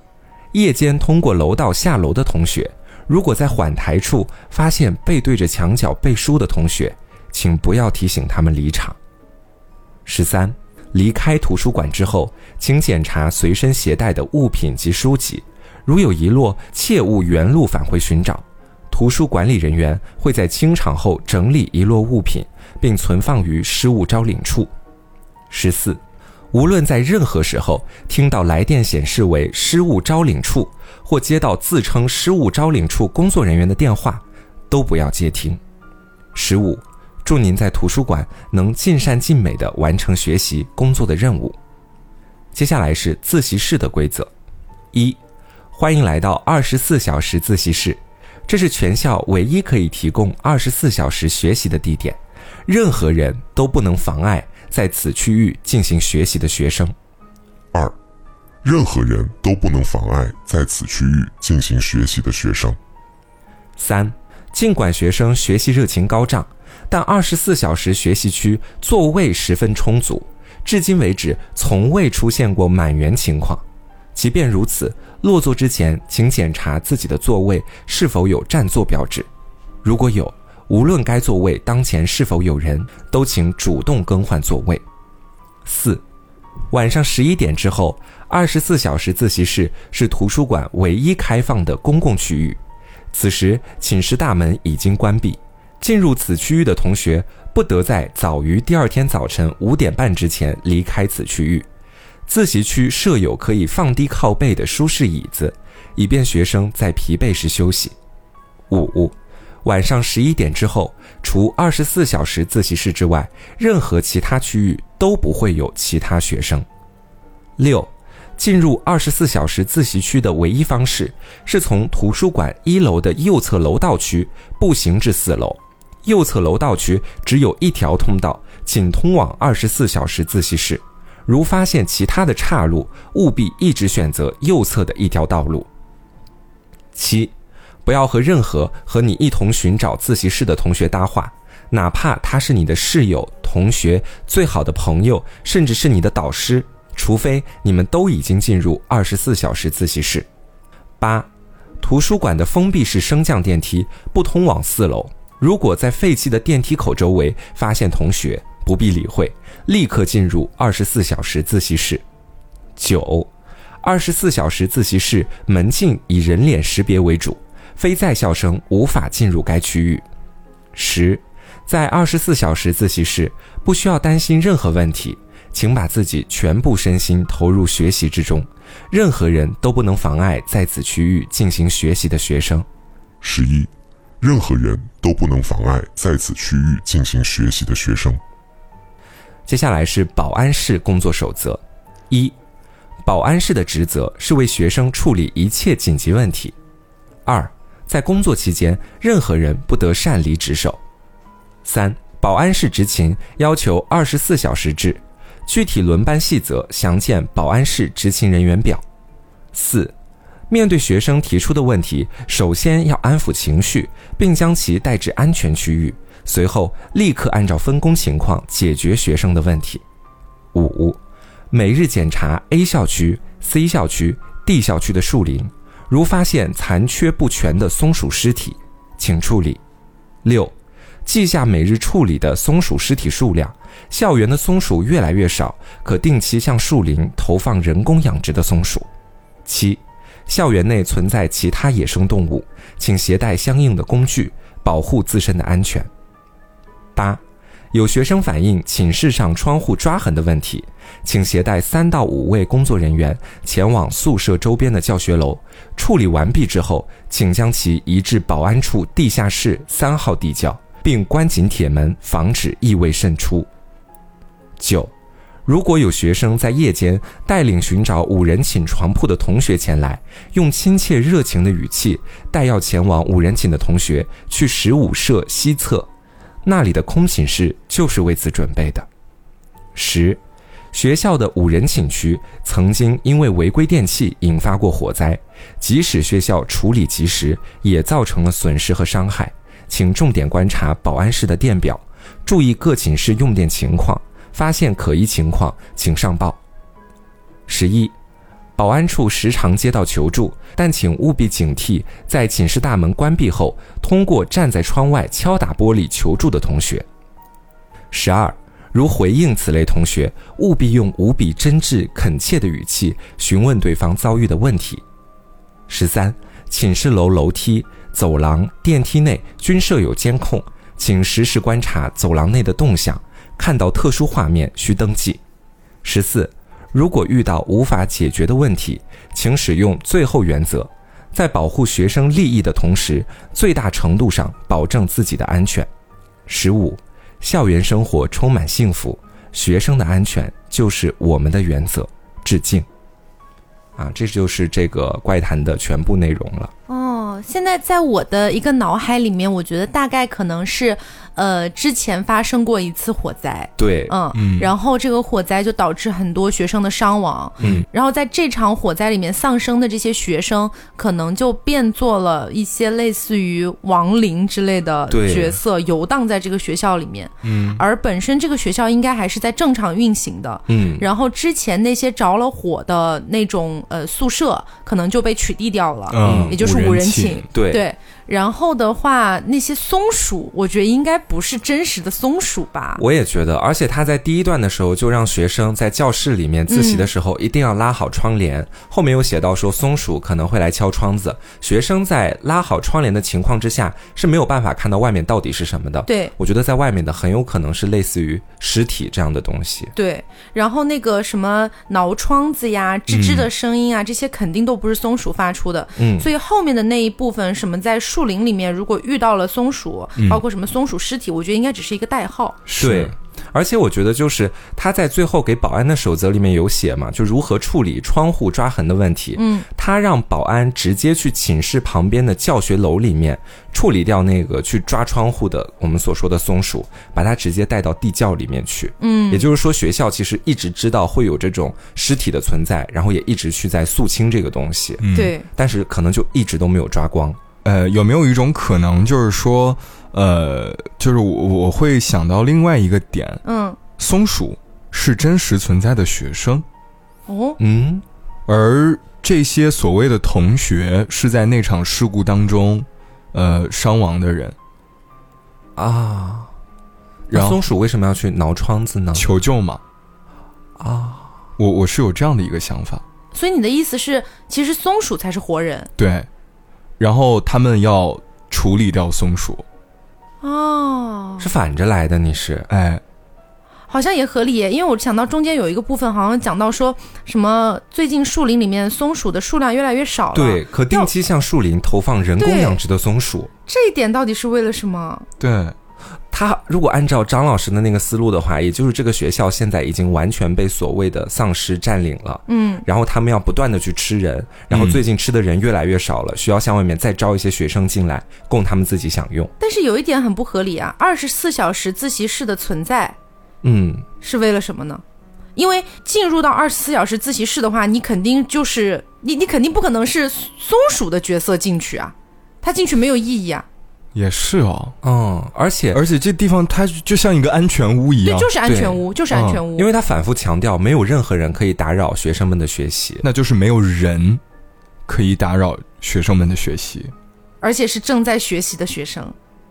夜间通过楼道下楼的同学，如果在缓台处发现背对着墙角背书的同学，请不要提醒他们离场。十三，离开图书馆之后，请检查随身携带的物品及书籍，如有遗落，切勿原路返回寻找。图书管理人员会在清场后整理遗落物品，并存放于失物招领处。十四，无论在任何时候听到来电显示为失物招领处，或接到自称失物招领处工作人员的电话，都不要接听。十五。祝您在图书馆能尽善尽美地完成学习工作的任务。接下来是自习室的规则：一、欢迎来到二十四小时自习室，这是全校唯一可以提供二十四小时学习的地点，任何人都不能妨碍在此区域进行学习的学生。二、任何人都不能妨碍在此区域进行学习的学生。三、尽管学生学习热情高涨。但二十四小时学习区座位十分充足，至今为止从未出现过满员情况。即便如此，落座之前请检查自己的座位是否有占座标志，如果有，无论该座位当前是否有人，都请主动更换座位。四，晚上十一点之后，二十四小时自习室是图书馆唯一开放的公共区域，此时寝室大门已经关闭。进入此区域的同学不得在早于第二天早晨五点半之前离开此区域。自习区设有可以放低靠背的舒适椅子，以便学生在疲惫时休息。五、晚上十一点之后，除二十四小时自习室之外，任何其他区域都不会有其他学生。六、进入二十四小时自习区的唯一方式是从图书馆一楼的右侧楼道区步行至四楼。右侧楼道区只有一条通道，仅通往二十四小时自习室。如发现其他的岔路，务必一直选择右侧的一条道路。七，不要和任何和你一同寻找自习室的同学搭话，哪怕他是你的室友、同学、最好的朋友，甚至是你的导师，除非你们都已经进入二十四小时自习室。八，图书馆的封闭式升降电梯不通往四楼。如果在废弃的电梯口周围发现同学，不必理会，立刻进入二十四小时自习室。九，二十四小时自习室门禁以人脸识别为主，非在校生无法进入该区域。十，在二十四小时自习室不需要担心任何问题，请把自己全部身心投入学习之中，任何人都不能妨碍在此区域进行学习的学生。十一。任何人都不能妨碍在此区域进行学习的学生。接下来是保安室工作守则：一、保安室的职责是为学生处理一切紧急问题；二、在工作期间，任何人不得擅离职守；三、保安室执勤要求二十四小时制，具体轮班细则详见保安室执勤人员表；四。面对学生提出的问题，首先要安抚情绪，并将其带至安全区域，随后立刻按照分工情况解决学生的问题。五、每日检查 A 校区、C 校区、D 校区的树林，如发现残缺不全的松鼠尸体，请处理。六、记下每日处理的松鼠尸体数量，校园的松鼠越来越少，可定期向树林投放人工养殖的松鼠。七。校园内存在其他野生动物，请携带相应的工具保护自身的安全。八，有学生反映寝室上窗户抓痕的问题，请携带三到五位工作人员前往宿舍周边的教学楼处理完毕之后，请将其移至保安处地下室三号地窖，并关紧铁门，防止异味渗出。九。如果有学生在夜间带领寻找五人寝床铺的同学前来，用亲切热情的语气带要前往五人寝的同学去十五舍西侧，那里的空寝室就是为此准备的。十，学校的五人寝区曾经因为违规电器引发过火灾，即使学校处理及时，也造成了损失和伤害，请重点观察保安室的电表，注意各寝室用电情况。发现可疑情况，请上报。十一，保安处时常接到求助，但请务必警惕，在寝室大门关闭后，通过站在窗外敲打玻璃求助的同学。十二，如回应此类同学，务必用无比真挚恳切的语气询问对方遭遇的问题。十三，寝室楼楼梯、走廊、电梯内均设有监控，请实时观察走廊内的动向，看到特殊画面需登记。十四，如果遇到无法解决的问题，请使用最后原则，在保护学生利益的同时，最大程度上保证自己的安全。十五，校园生活充满幸福，学生的安全就是我们的原则。致敬。啊，这就是这个怪谈的全部内容了。哦，现在在我的一个脑海里面，我觉得大概可能是，呃，之前发生过一次火灾，对，嗯，然后这个火灾就导致很多学生的伤亡，嗯，然后在这场火灾里面丧生的这些学生，可能就变做了一些类似于亡灵之类的角色，游荡在这个学校里面，嗯，而本身这个学校应该还是在正常运行的，嗯，然后之前那些着了火的那种呃宿舍，可能就被取缔掉了，嗯。也就是五人寝。对，对，然后的话，那些松鼠，我觉得应该不是真实的松鼠吧？我也觉得，而且他在第一段的时候就让学生在教室里面自习的时候一定要拉好窗帘，后面有写到说松鼠可能会来敲窗子，学生在拉好窗帘的情况之下是没有办法看到外面到底是什么的。对我觉得在外面的很有可能是类似于尸体这样的东西。对，然后那个什么挠窗子呀、吱吱的声音啊，这些肯定都不是松鼠发出的。嗯所以后面的那一部分，什么在树林里面如果遇到了松鼠，包括什么松鼠尸体，我觉得应该只是一个代号。对，而且我觉得就是他在最后给保安的守则里面有写嘛，就如何处理窗户抓痕的问题。嗯，他让保安直接去寝室旁边的教学楼里面处理掉那个去抓窗户的我们所说的松鼠，把它直接带到地窖里面去。嗯也就是说，学校其实一直知道会有这种尸体的存在，然后也一直去在肃清这个东西，嗯，对，但是可能就一直都没有抓光。呃，有没有一种可能，就是说，呃，就是我我会想到另外一个点，嗯，松鼠是真实存在的学生，哦，嗯，而这些所谓的同学是在那场事故当中，呃，伤亡的人，啊，然后松鼠为什么要去挠窗子呢？求救嘛。啊，我我是有这样的一个想法，所以你的意思是，其实松鼠才是活人。对，然后他们要处理掉松鼠，哦？是反着来的，你是哎，好像也合理，因为我想到中间有一个部分，好像讲到说什么最近树林里面松鼠的数量越来越少了。对，，可定期向树林投放人工养殖的松鼠。这一点到底是为了什么？对，他如果按照张老师的那个思路的话，也就是这个学校现在已经完全被所谓的丧尸占领了。嗯，然后他们要不断的去吃人，然后最近吃的人越来越少了，需要向外面再招一些学生进来，供他们自己享用。但是有一点很不合理啊，二十四小时自习室的存在嗯，是为了什么呢？因为进入到二十四小时自习室的话，你肯定就是你，你肯定不可能是松鼠的角色进去啊，他进去没有意义啊。也是哦，嗯，而且而且这地方它就像一个安全屋一样对，样，就是安全屋，就是安全屋。因为他反复强调，没有任何人可以打扰学生们的学习。那就是没有人可以打扰学生们的学习。而且是正在学习的学生。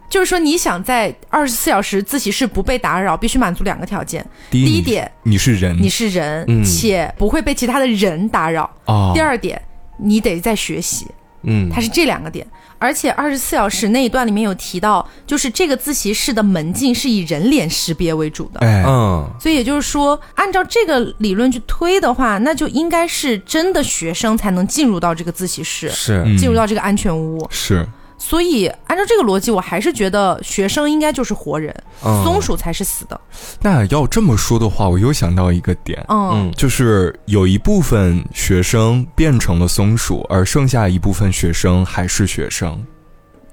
就是说，你想在二十四小时自习室不被打扰，必须满足两个条件。第一，第一点，你是人，你是人，嗯且不会被其他的人打扰。哦，第二点，你得在学习，嗯，它是这两个点。而且二十四小时那一段里面有提到，就是这个自习室的门禁是以人脸识别为主的。哎，嗯，所以也就是说，按照这个理论去推的话，那就应该是真的学生才能进入到这个自习室，是，嗯进入到这个安全屋。是所以按照这个逻辑，我还是觉得学生应该就是活人，嗯松鼠才是死的。那要这么说的话，我又想到一个点，嗯，嗯，就是有一部分学生变成了松鼠，而剩下一部分学生还是学生。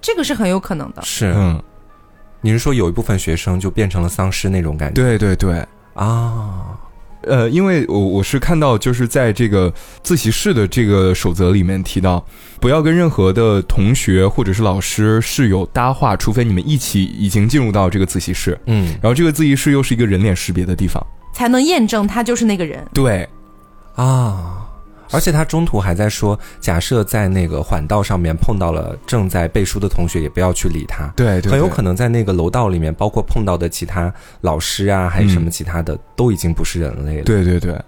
这个是很有可能的。是。嗯，你是说有一部分学生就变成了丧尸那种感觉？对对对。啊，呃，因为我我是看到，就是在这个自习室的这个守则里面提到，不要跟任何的同学或者是老师室友搭话，除非你们一起已经进入到这个自习室。嗯，然后这个自习室又是一个人脸识别的地方。才能验证他就是那个人。对，啊，而且他中途还在说，假设在那个缓道上面碰到了正在背书的同学，也不要去理他。对对，很有可能在那个楼道里面，包括碰到的其他老师啊，还有什么其他的，都已经不是人类了。对对对。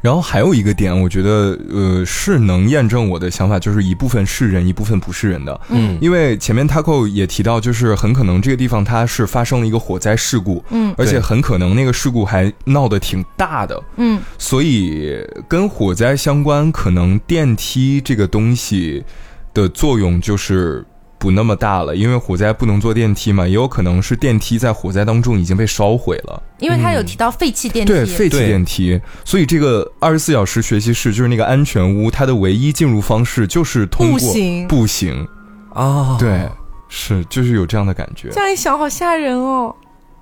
然后还有一个点，我觉得呃是能验证我的想法，就是一部分是人，一部分不是人的。嗯。因为前面 Taco 也提到，就是很可能这个地方它是发生了一个火灾事故，嗯。而且很可能那个事故还闹得挺大的，嗯。所以跟火灾相关，可能电梯这个东西的作用就是不那么大了，因为火灾不能坐电梯嘛，也有可能是电梯在火灾当中已经被烧毁了。因为他有提到废弃电梯，对，废弃电梯，所以这个二十四小时学习室就是那个安全屋，它的唯一进入方式就是通过步行步行，哦，对，是就是有这样的感觉。这样一想，好吓人哦。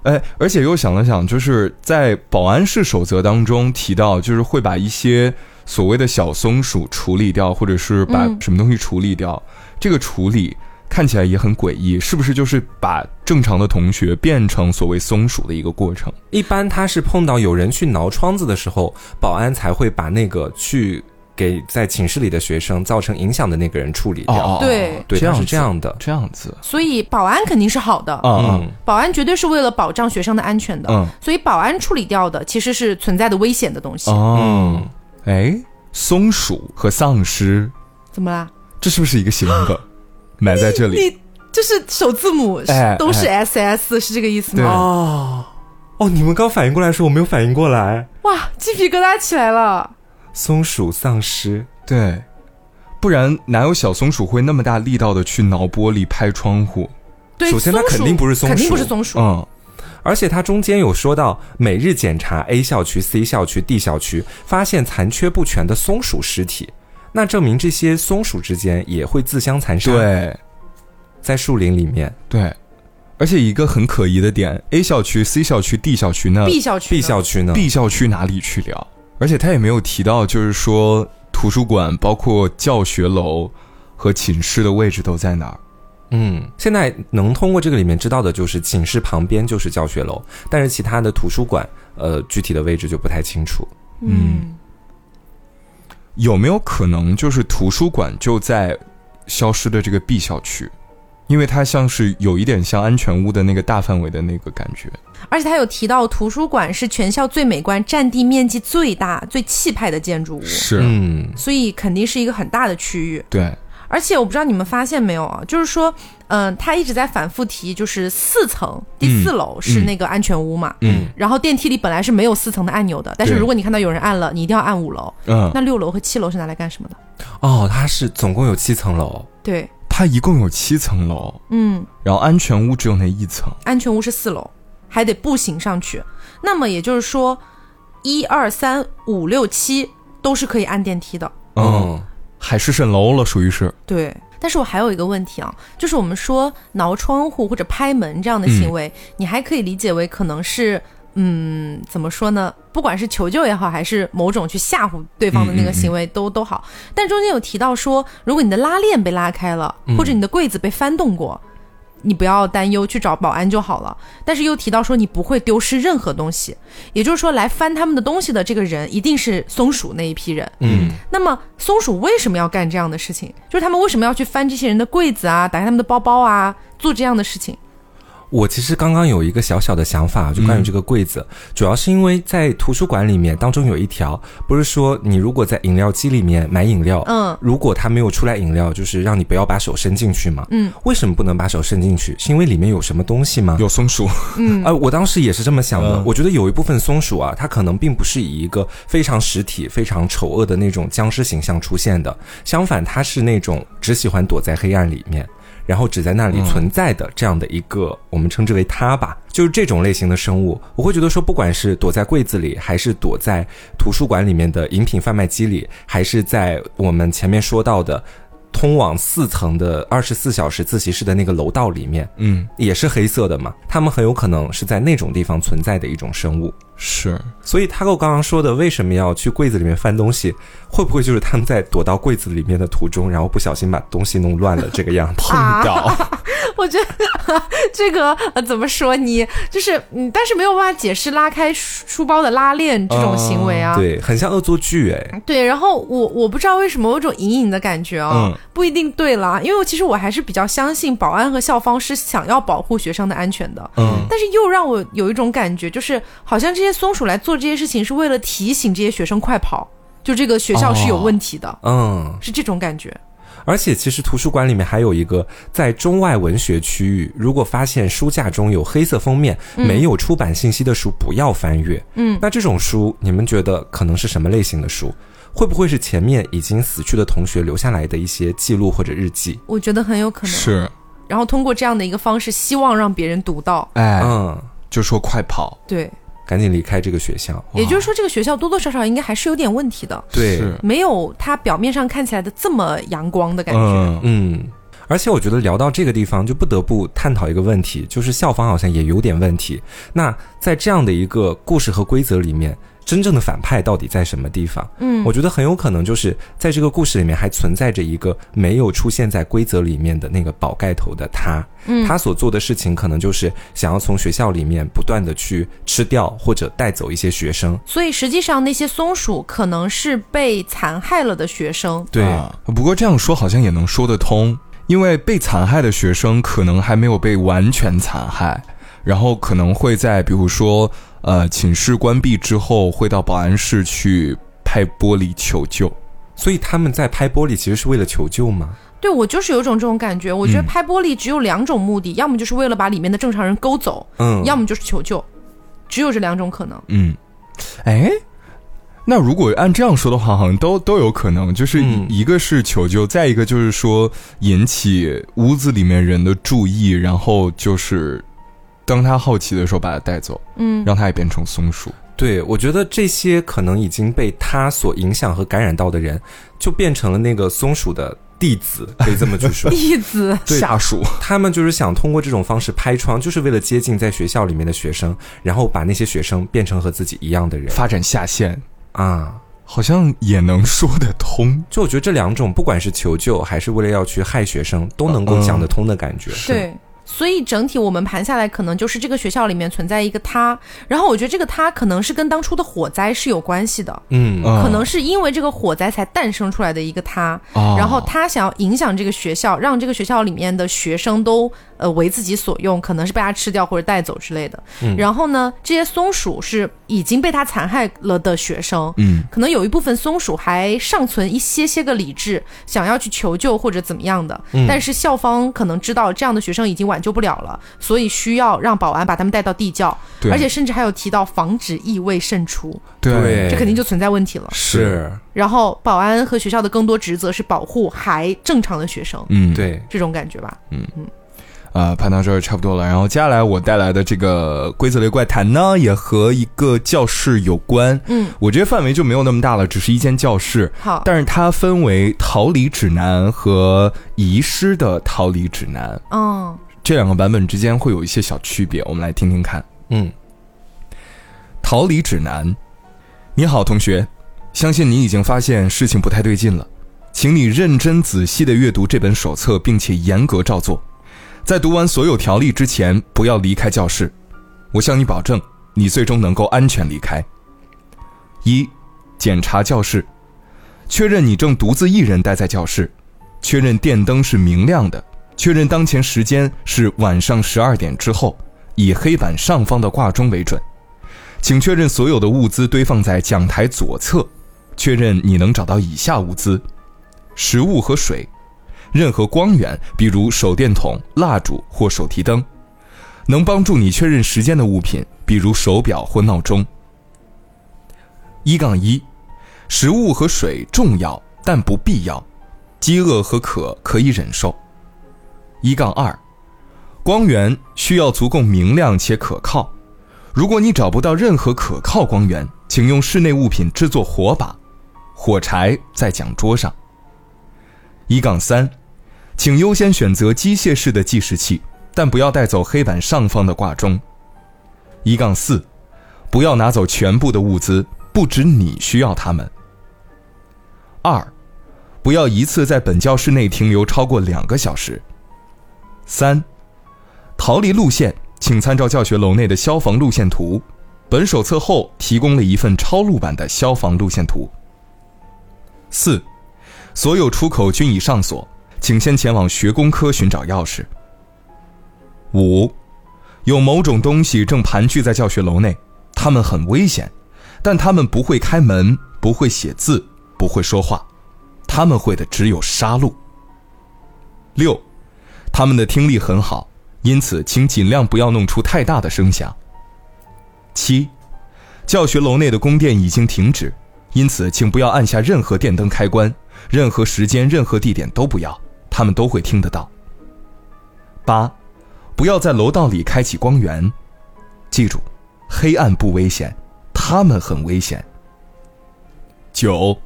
哎，而且又想了想，就是在保安室守则当中提到，就是会把一些所谓的小松鼠处理掉，或者是把嗯什么东西处理掉。这个处理看起来也很诡异，是不是就是把正常的同学变成所谓松鼠的一个过程？一般他是碰到有人去挠窗子的时候，保安才会把那个去给在寝室里的学生造成影响的那个人处理掉。对对，他是这样子这样的。这样子所以保安肯定是好的，啊嗯，保安绝对是为了保障学生的安全的。嗯所以保安处理掉的其实是存在的危险的东西。哦，哎，松鼠和丧尸，怎么啦？这是不是一个谐音梗？埋在这里，你就是首字母是哎都是 S S，是这个意思吗？哦哦，你们刚反应过来的时候，我没有反应过来。哇，鸡皮疙瘩起来了。松鼠丧尸，对，不然哪有小松鼠会那么大力道的去挠玻璃、拍窗户？对，首先它肯定不是松鼠肯定不是松鼠。嗯，而且它中间有说到，每日检查 A 校区、C 校区、D 校区，发现残缺不全的松鼠尸体，那证明这些松鼠之间也会自相残杀。，对在树林里面对。而且一个很可疑的点，A 校区、C 校区、D 校区呢 B 校区，B 校区呢 B 校区哪里去了？而且他也没有提到，就是说图书馆、包括教学楼和寝室的位置都在哪儿。嗯，现在能通过这个里面知道的就是寝室旁边就是教学楼，但是其他的图书馆，呃，具体的位置就不太清楚。嗯，有没有可能就是图书馆就在消失的这个 B 校区？因为它像是有一点像安全屋的那个大范围的那个感觉。而且他有提到，图书馆是全校最美观、占地面积最大、最气派的建筑物，是，嗯，所以肯定是一个很大的区域。对，而且我不知道你们发现没有啊，就是说，嗯、他一直在反复提，就是四层第四楼是那个安全屋嘛，嗯然后电梯里本来是没有四层的按钮的，但是如果你看到有人按了，你一定要按五楼。嗯，那六楼和七楼是拿来干什么的？哦，它是总共有七层楼，对，它一共有七层楼，嗯，然后安全屋只有那一层。安全屋是四楼，还得步行上去。那么也就是说，一二三五六七都是可以按电梯的。嗯，海市蜃楼了，属于是。对，但是我还有一个问题啊，就是我们说挠窗户或者拍门这样的行为，你还可以理解为可能是。嗯，怎么说呢？不管是求救也好，还是某种去吓唬对方的那个行为都，都好。但中间有提到说，如果你的拉链被拉开了，或者你的柜子被翻动过，你不要担忧，去找保安就好了。但是又提到说，你不会丢失任何东西，也就是说，来翻他们的东西的这个人一定是松鼠那一批人。嗯，那么松鼠为什么要干这样的事情？就是他们为什么要去翻这些人的柜子啊，打开他们的包包啊，做这样的事情？我其实刚刚有一个小小的想法，就关于这个柜子，主要是因为在图书馆里面当中有一条，不是说你如果在饮料机里面买饮料，嗯如果它没有出来饮料，就是让你不要把手伸进去嘛。嗯，为什么不能把手伸进去？是因为里面有什么东西吗？有松鼠，嗯啊、我当时也是这么想的。嗯我觉得有一部分松鼠啊，它可能并不是以一个非常实体、非常丑恶的那种僵尸形象出现的，相反，它是那种只喜欢躲在黑暗里面。然后只在那里存在的这样的一个，我们称之为它吧，就是这种类型的生物，我会觉得说，不管是躲在柜子里，还是躲在图书馆里面的饮品贩卖机里，还是在我们前面说到的通往四层的二十四小时自习室的那个楼道里面，嗯，也是黑色的嘛，他们很有可能是在那种地方存在的一种生物。是，所以他跟我刚刚说的，为什么要去柜子里面翻东西，会不会就是他们在躲到柜子里面的途中，然后不小心把东西弄乱了这个样子？碰到，我觉得 这个呃怎么说你就是嗯，但是没有办法解释拉开书书包的拉链这种行为啊。对，很像恶作剧哎。对，然后我我不知道为什么有种隐隐的感觉啊、嗯不一定对啦，因为其实我还是比较相信保安和校方是想要保护学生的安全的。嗯，但是又让我有一种感觉，就是好像这些松鼠来做这些事情是为了提醒这些学生快跑，就这个学校是有问题的，嗯，是这种感觉。而且其实图书馆里面还有一个在中外文学区域，如果发现书架中有黑色封面、没有出版信息的书，不要翻阅。嗯，那这种书，你们觉得可能是什么类型的书？会不会是前面已经死去的同学留下来的一些记录或者日记？我觉得很有可能。是，然后通过这样的一个方式，希望让别人读到。哎，嗯，就说快跑，对，赶紧离开这个学校。也就是说，这个学校多多少少应该还是有点问题的，对，没有它表面上看起来的这么阳光的感觉。嗯嗯，而且我觉得聊到这个地方，就不得不探讨一个问题，就是校方好像也有点问题。那在这样的一个故事和规则里面，真正的反派到底在什么地方？嗯我觉得很有可能就是在这个故事里面还存在着一个没有出现在规则里面的那个宝盖头的他。嗯他所做的事情可能就是想要从学校里面不断的去吃掉或者带走一些学生。所以实际上那些松鼠可能是被残害了的学生。对，啊不过这样说好像也能说得通，因为被残害的学生可能还没有被完全残害，然后可能会在比如说呃寝室关闭之后，会到保安室去拍玻璃求救。所以他们在拍玻璃其实是为了求救吗？对我就是有种这种感觉，我觉得嗯拍玻璃只有两种目的，要么就是为了把里面的正常人勾走，嗯，要么就是求救，只有这两种可能。嗯，哎，那如果按这样说的话，好像都都有可能，就是嗯一个是求救，再一个就是说引起屋子里面人的注意，然后就是当他好奇的时候把他带走，嗯，让他也变成松鼠。对，我觉得这些可能已经被他所影响和感染到的人，就变成了那个松鼠的弟子，可以这么去说。弟子，对下属，他们就是想通过这种方式拍窗，就是为了接近在学校里面的学生，然后把那些学生变成和自己一样的人发展下线，啊。好像也能说得通。就我觉得这两种，不管是求救还是为了要去害学生，都能够讲得通的感觉。对。所以整体我们盘下来，可能就是这个学校里面存在一个他，然后我觉得这个他可能是跟当初的火灾是有关系的，嗯。嗯。可能是因为这个火灾才诞生出来的一个他，哦。然后他想要影响这个学校，让这个学校里面的学生都呃为自己所用，可能是被他吃掉或者带走之类的。嗯。然后呢，这些松鼠是已经被他残害了的学生，嗯，可能有一部分松鼠还尚存一些些个理智，想要去求救或者怎么样的，嗯。但是校方可能知道这样的学生已经挽救不了了，所以需要让保安把他们带到地窖，对。而且甚至还有提到防止异味渗出，对。这肯定就存在问题了。是，然后保安和学校的更多职责是保护还正常的学生，嗯，对，这种感觉吧。啊，盘到这儿差不多了。然后接下来我带来的这个规则类怪谈呢，也和一个教室有关。嗯，我这个范围就没有那么大了，只是一间教室，好，但是它分为逃离指南和遗失的逃离指南嗯这两个版本之间会有一些小区别，我们来听听看。嗯逃离指南，你好，同学，相信你已经发现事情不太对劲了，请你认真仔细的阅读这本手册，并且严格照做。在读完所有条例之前，不要离开教室。我向你保证，你最终能够安全离开。一、检查教室，确认你正独自一人待在教室，确认电灯是明亮的，确认当前时间是晚上十二点之后，以黑板上方的挂钟为准。请确认所有的物资堆放在讲台左侧，确认你能找到以下物资：食物和水，任何光源，比如手电筒、蜡烛或手提灯，能帮助你确认时间的物品，比如手表或闹钟。一杠一，食物和水重要但不必要，饥饿和渴可以忍受。一杠二，光源需要足够明亮且可靠。如果你找不到任何可靠光源，请用室内物品制作火把，火柴在讲桌上。一杠三，请优先选择机械式的计时器，但不要带走黑板上方的挂钟。一杠四，不要拿走全部的物资，不止你需要它们。二，不要一次在本教室内停留超过两个小时。三，逃离路线，请参照教学楼内的消防路线图。本手册后提供了一份抄录版的消防路线图。四，所有出口均已上锁，请先前往学工科寻找钥匙。五，有某种东西正盘踞在教学楼内，他们很危险，但他们不会开门，不会写字，不会说话，他们会的只有杀戮。六，他们的听力很好，因此请尽量不要弄出太大的声响。七，教学楼内的供电已经停止，因此请不要按下任何电灯开关，任何时间、任何地点都不要，他们都会听得到。八，不要在楼道里开启光源，记住，黑暗不危险，他们很危险。九，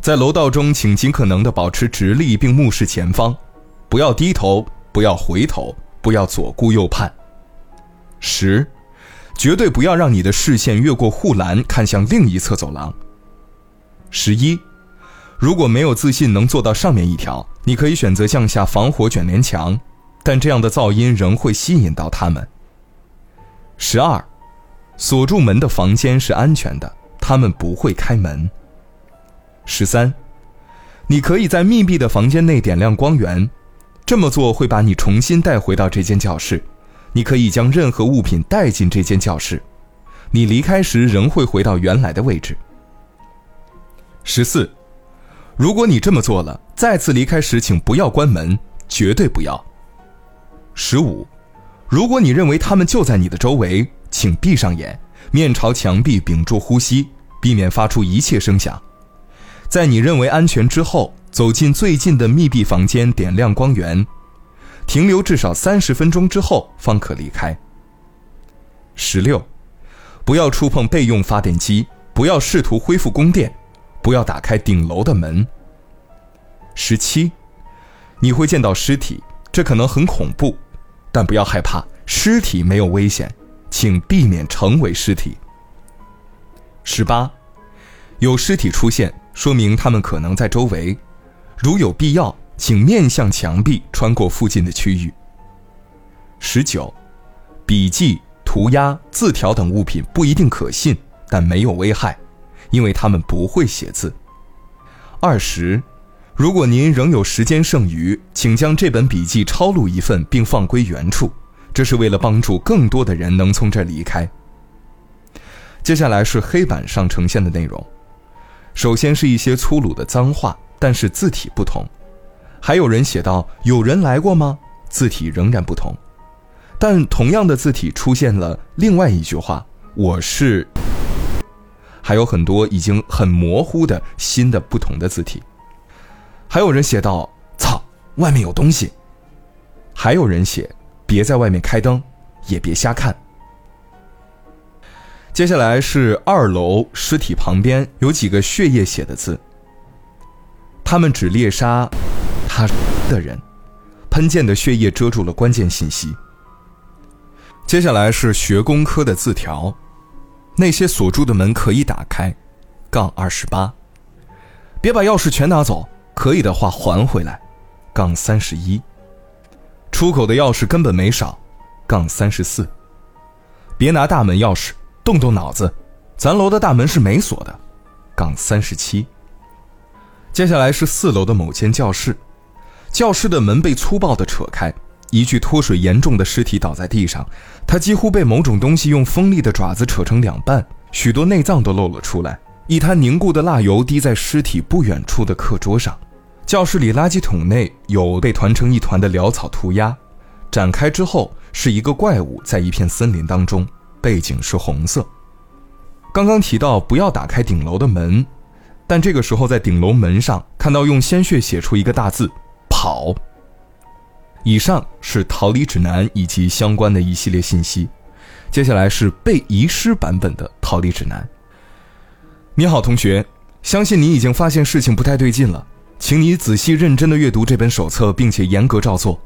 在楼道中，请尽可能的保持直立并目视前方，不要低头，不要回头，不要左顾右盼。十。绝对不要让你的视线越过护栏看向另一侧走廊。十一，如果没有自信能做到上面一条，你可以选择降下防火卷帘墙，但这样的噪音仍会吸引到他们。十二，锁住门的房间是安全的，他们不会开门。十三，你可以在密闭的房间内点亮光源，这么做会把你重新带回到这间教室。你可以将任何物品带进这间教室，你离开时仍会回到原来的位置。十四，如果你这么做了，再次离开时请不要关门，绝对不要。十五，如果你认为他们就在你的周围，请闭上眼，面朝墙壁，屏住呼吸，避免发出一切声响。在你认为安全之后，走进最近的密闭房间，点亮光源。停留至少三十分钟之后方可离开。十六，不要触碰备用发电机，不要试图恢复供电，不要打开顶楼的门。十七，你会见到尸体，这可能很恐怖，但不要害怕，尸体没有危险，请避免成为尸体。十八，有尸体出现，说明他们可能在周围，如有必要。请面向墙壁，穿过附近的区域。十九，笔记、涂鸦、字条等物品不一定可信，但没有危害，因为他们不会写字。二十，如果您仍有时间剩余，请将这本笔记抄录一份并放归原处，这是为了帮助更多的人能从这儿离开。接下来是黑板上呈现的内容，首先是一些粗鲁的脏话，但是字体不同。还有人写道：“有人来过吗？”字体仍然不同，但同样的字体出现了另外一句话：“我是。”还有很多已经很模糊的新的不同的字体。还有人写道：“操，外面有东西。”还有人写：“别在外面开灯，也别瞎看。”接下来是二楼尸体旁边有几个血液写的字，他们只猎杀。他的人，喷溅的血液遮住了关键信息。接下来是学工科的字条，那些锁住的门可以打开，杠二十八，别把钥匙全拿走，可以的话还回来，杠三十一，出口的钥匙根本没少，杠三十四，别拿大门钥匙，动动脑子，咱楼的大门是没锁的，杠三十七。接下来是四楼的某间教室。教室的门被粗暴的扯开，一具脱水严重的尸体倒在地上，他几乎被某种东西用锋利的爪子扯成两半，许多内脏都露了出来。一滩凝固的蜡油滴在尸体不远处的课桌上。教室里垃圾桶内有被团成一团的潦草涂鸦，展开之后是一个怪物在一片森林当中，背景是红色。刚刚提到不要打开顶楼的门，但这个时候在顶楼门上看到用鲜血写出一个大字。跑。以上是逃离指南以及相关的一系列信息，接下来是被遗失版本的逃离指南。你好，同学，相信你已经发现事情不太对劲了，请你仔细认真的阅读这本手册，并且严格照做。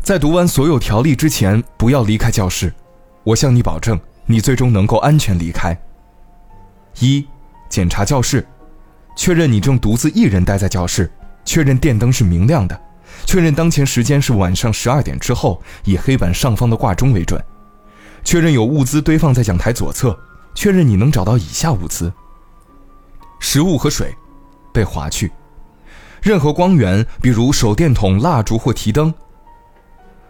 在读完所有条例之前，不要离开教室。我向你保证，你最终能够安全离开。一、检查教室，确认你正独自一人待在教室，确认电灯是明亮的。确认当前时间是晚上十二点之后，以黑板上方的挂钟为准。确认有物资堆放在讲台左侧，确认你能找到以下物资：食物和水，被划去；任何光源，比如手电筒、蜡烛或提灯，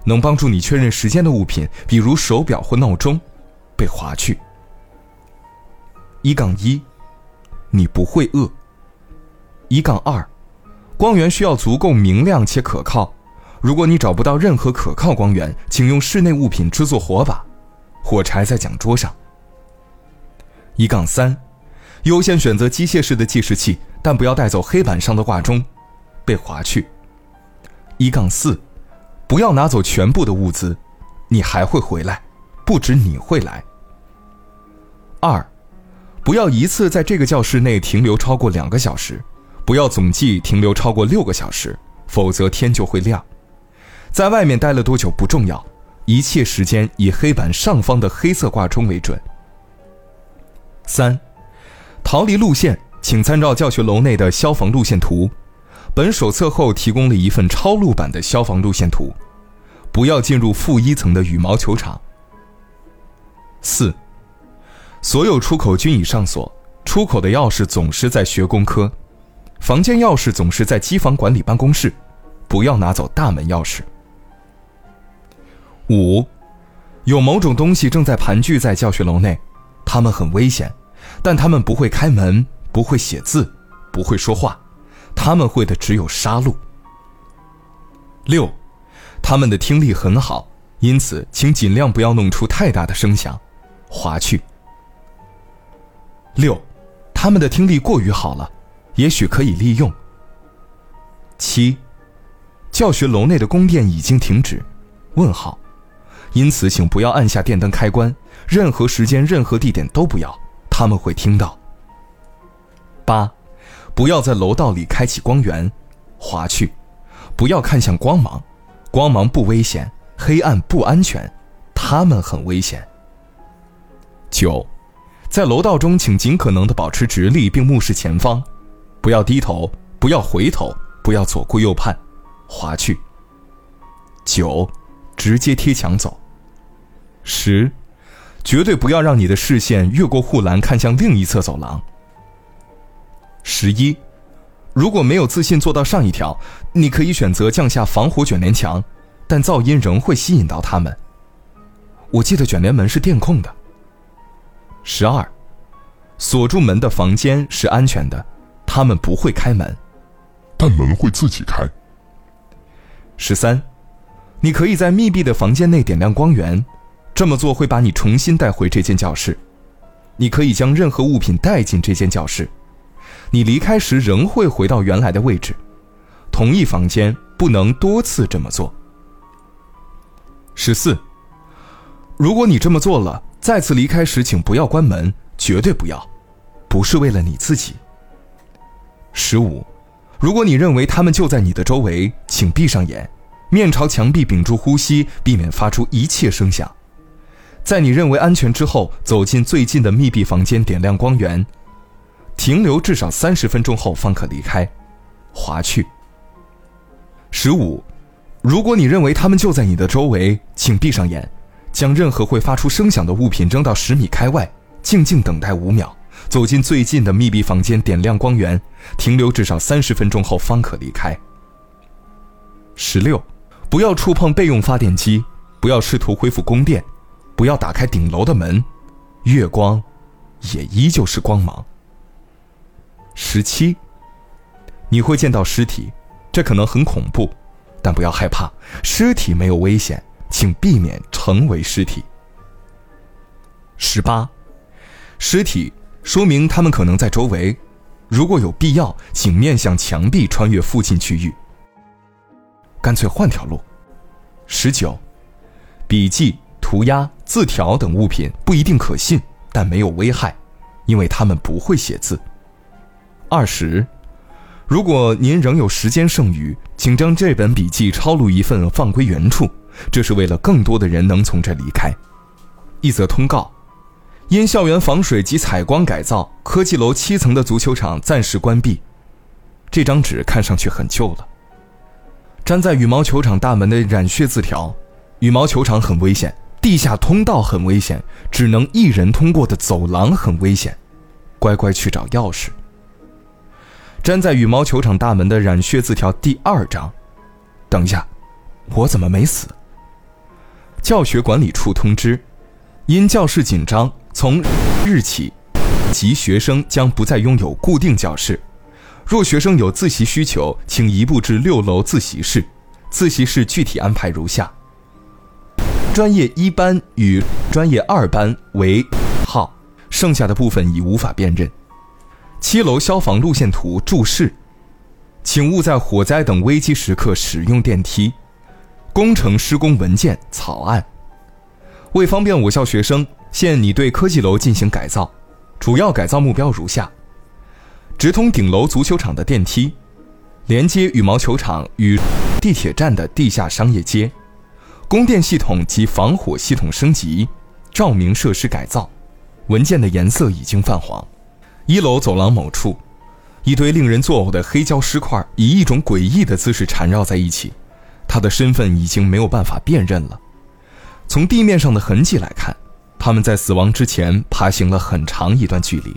能帮助你确认时间的物品，比如手表或闹钟，被划去。一杠一，你不会饿。一杠二。光源需要足够明亮且可靠。如果你找不到任何可靠光源，请用室内物品制作火把，火柴在讲桌上。一杠三，优先选择机械式的计时器，但不要带走黑板上的挂钟，被划去。一杠四，不要拿走全部的物资，你还会回来，不止你会来。二，不要一次在这个教室内停留超过两个小时。不要总计停留超过六个小时，否则天就会亮。在外面待了多久不重要，一切时间以黑板上方的黑色挂钟为准。三，逃离路线，请参照教学楼内的消防路线图。本手册后提供了一份超录版的消防路线图。不要进入负一层的羽毛球场。四，所有出口均已上锁，出口的钥匙总是在学工科。房间钥匙总是在机房管理办公室，不要拿走大门钥匙。五，有某种东西正在盘踞在教学楼内，他们很危险，但他们不会开门，不会写字，不会说话，他们会的只有杀戮。六，他们的听力很好，因此请尽量不要弄出太大的声响，划去。六，他们的听力过于好了。也许可以利用。七，教学楼内的供电已经停止。问号，因此请不要按下电灯开关，任何时间、任何地点都不要，他们会听到。八，不要在楼道里开启光源，划去，不要看向光芒，光芒不危险，黑暗不安全，他们很危险。九，在楼道中，请尽可能的保持直立并目视前方。不要低头，不要回头，不要左顾右盼，划去。九，直接贴墙走。十，绝对不要让你的视线越过护栏看向另一侧走廊。十一，如果没有自信做到上一条，你可以选择降下防火卷帘墙，但噪音仍会吸引到他们。我记得卷帘门是电控的。十二，锁住门的房间是安全的。他们不会开门，但门会自己开。十三，你可以在密闭的房间内点亮光源，这么做会把你重新带回这间教室。你可以将任何物品带进这间教室，你离开时仍会回到原来的位置。同一房间不能多次这么做。十四，如果你这么做了，再次离开时请不要关门，绝对不要，不是为了你自己。十五，如果你认为他们就在你的周围，请闭上眼，面朝墙壁，屏住呼吸，避免发出一切声响。在你认为安全之后，走进最近的密闭房间，点亮光源，停留至少三十分钟后方可离开，划去。十五，如果你认为他们就在你的周围，请闭上眼，将任何会发出声响的物品扔到十米开外，静静等待五秒。走进最近的密闭房间，点亮光源，停留至少三十分钟后方可离开。十六，不要触碰备用发电机，不要试图恢复供电，不要打开顶楼的门，月光也依旧是光芒。十七，你会见到尸体，这可能很恐怖，但不要害怕，尸体没有危险，请避免成为尸体。十八，尸体。说明他们可能在周围，如果有必要，请面向墙壁穿越附近区域。干脆换条路。十九，笔记、涂鸦、字条等物品不一定可信，但没有危害，因为他们不会写字。二十，如果您仍有时间剩余，请将这本笔记抄录一份放归原处，这是为了更多的人能从这离开。一则通告。因校园防水及采光改造，科技楼七层的足球场暂时关闭。这张纸看上去很旧了。粘在羽毛球场大门的染血字条：羽毛球场很危险，地下通道很危险，只能一人通过的走廊很危险，乖乖去找钥匙。粘在羽毛球场大门的染血字条第二章：等一下，我怎么没死？教学管理处通知，因教室紧张，从日起，及学生将不再拥有固定教室。若学生有自习需求，请移步至六楼自习室。自习室具体安排如下：专业一班与专业二班为号，剩下的部分已无法辨认。七楼消防路线图注释，请勿在火灾等危机时刻使用电梯。工程施工文件草案。为方便我校学生，现拟对科技楼进行改造，主要改造目标如下：直通顶楼足球场的电梯，连接羽毛球场与地铁站的地下商业街，供电系统及防火系统升级，照明设施改造。文件的颜色已经泛黄。一楼走廊某处，一堆令人作呕的黑胶尸块以一种诡异的姿势缠绕在一起。他的身份已经没有办法辨认了。从地面上的痕迹来看，他们在死亡之前爬行了很长一段距离。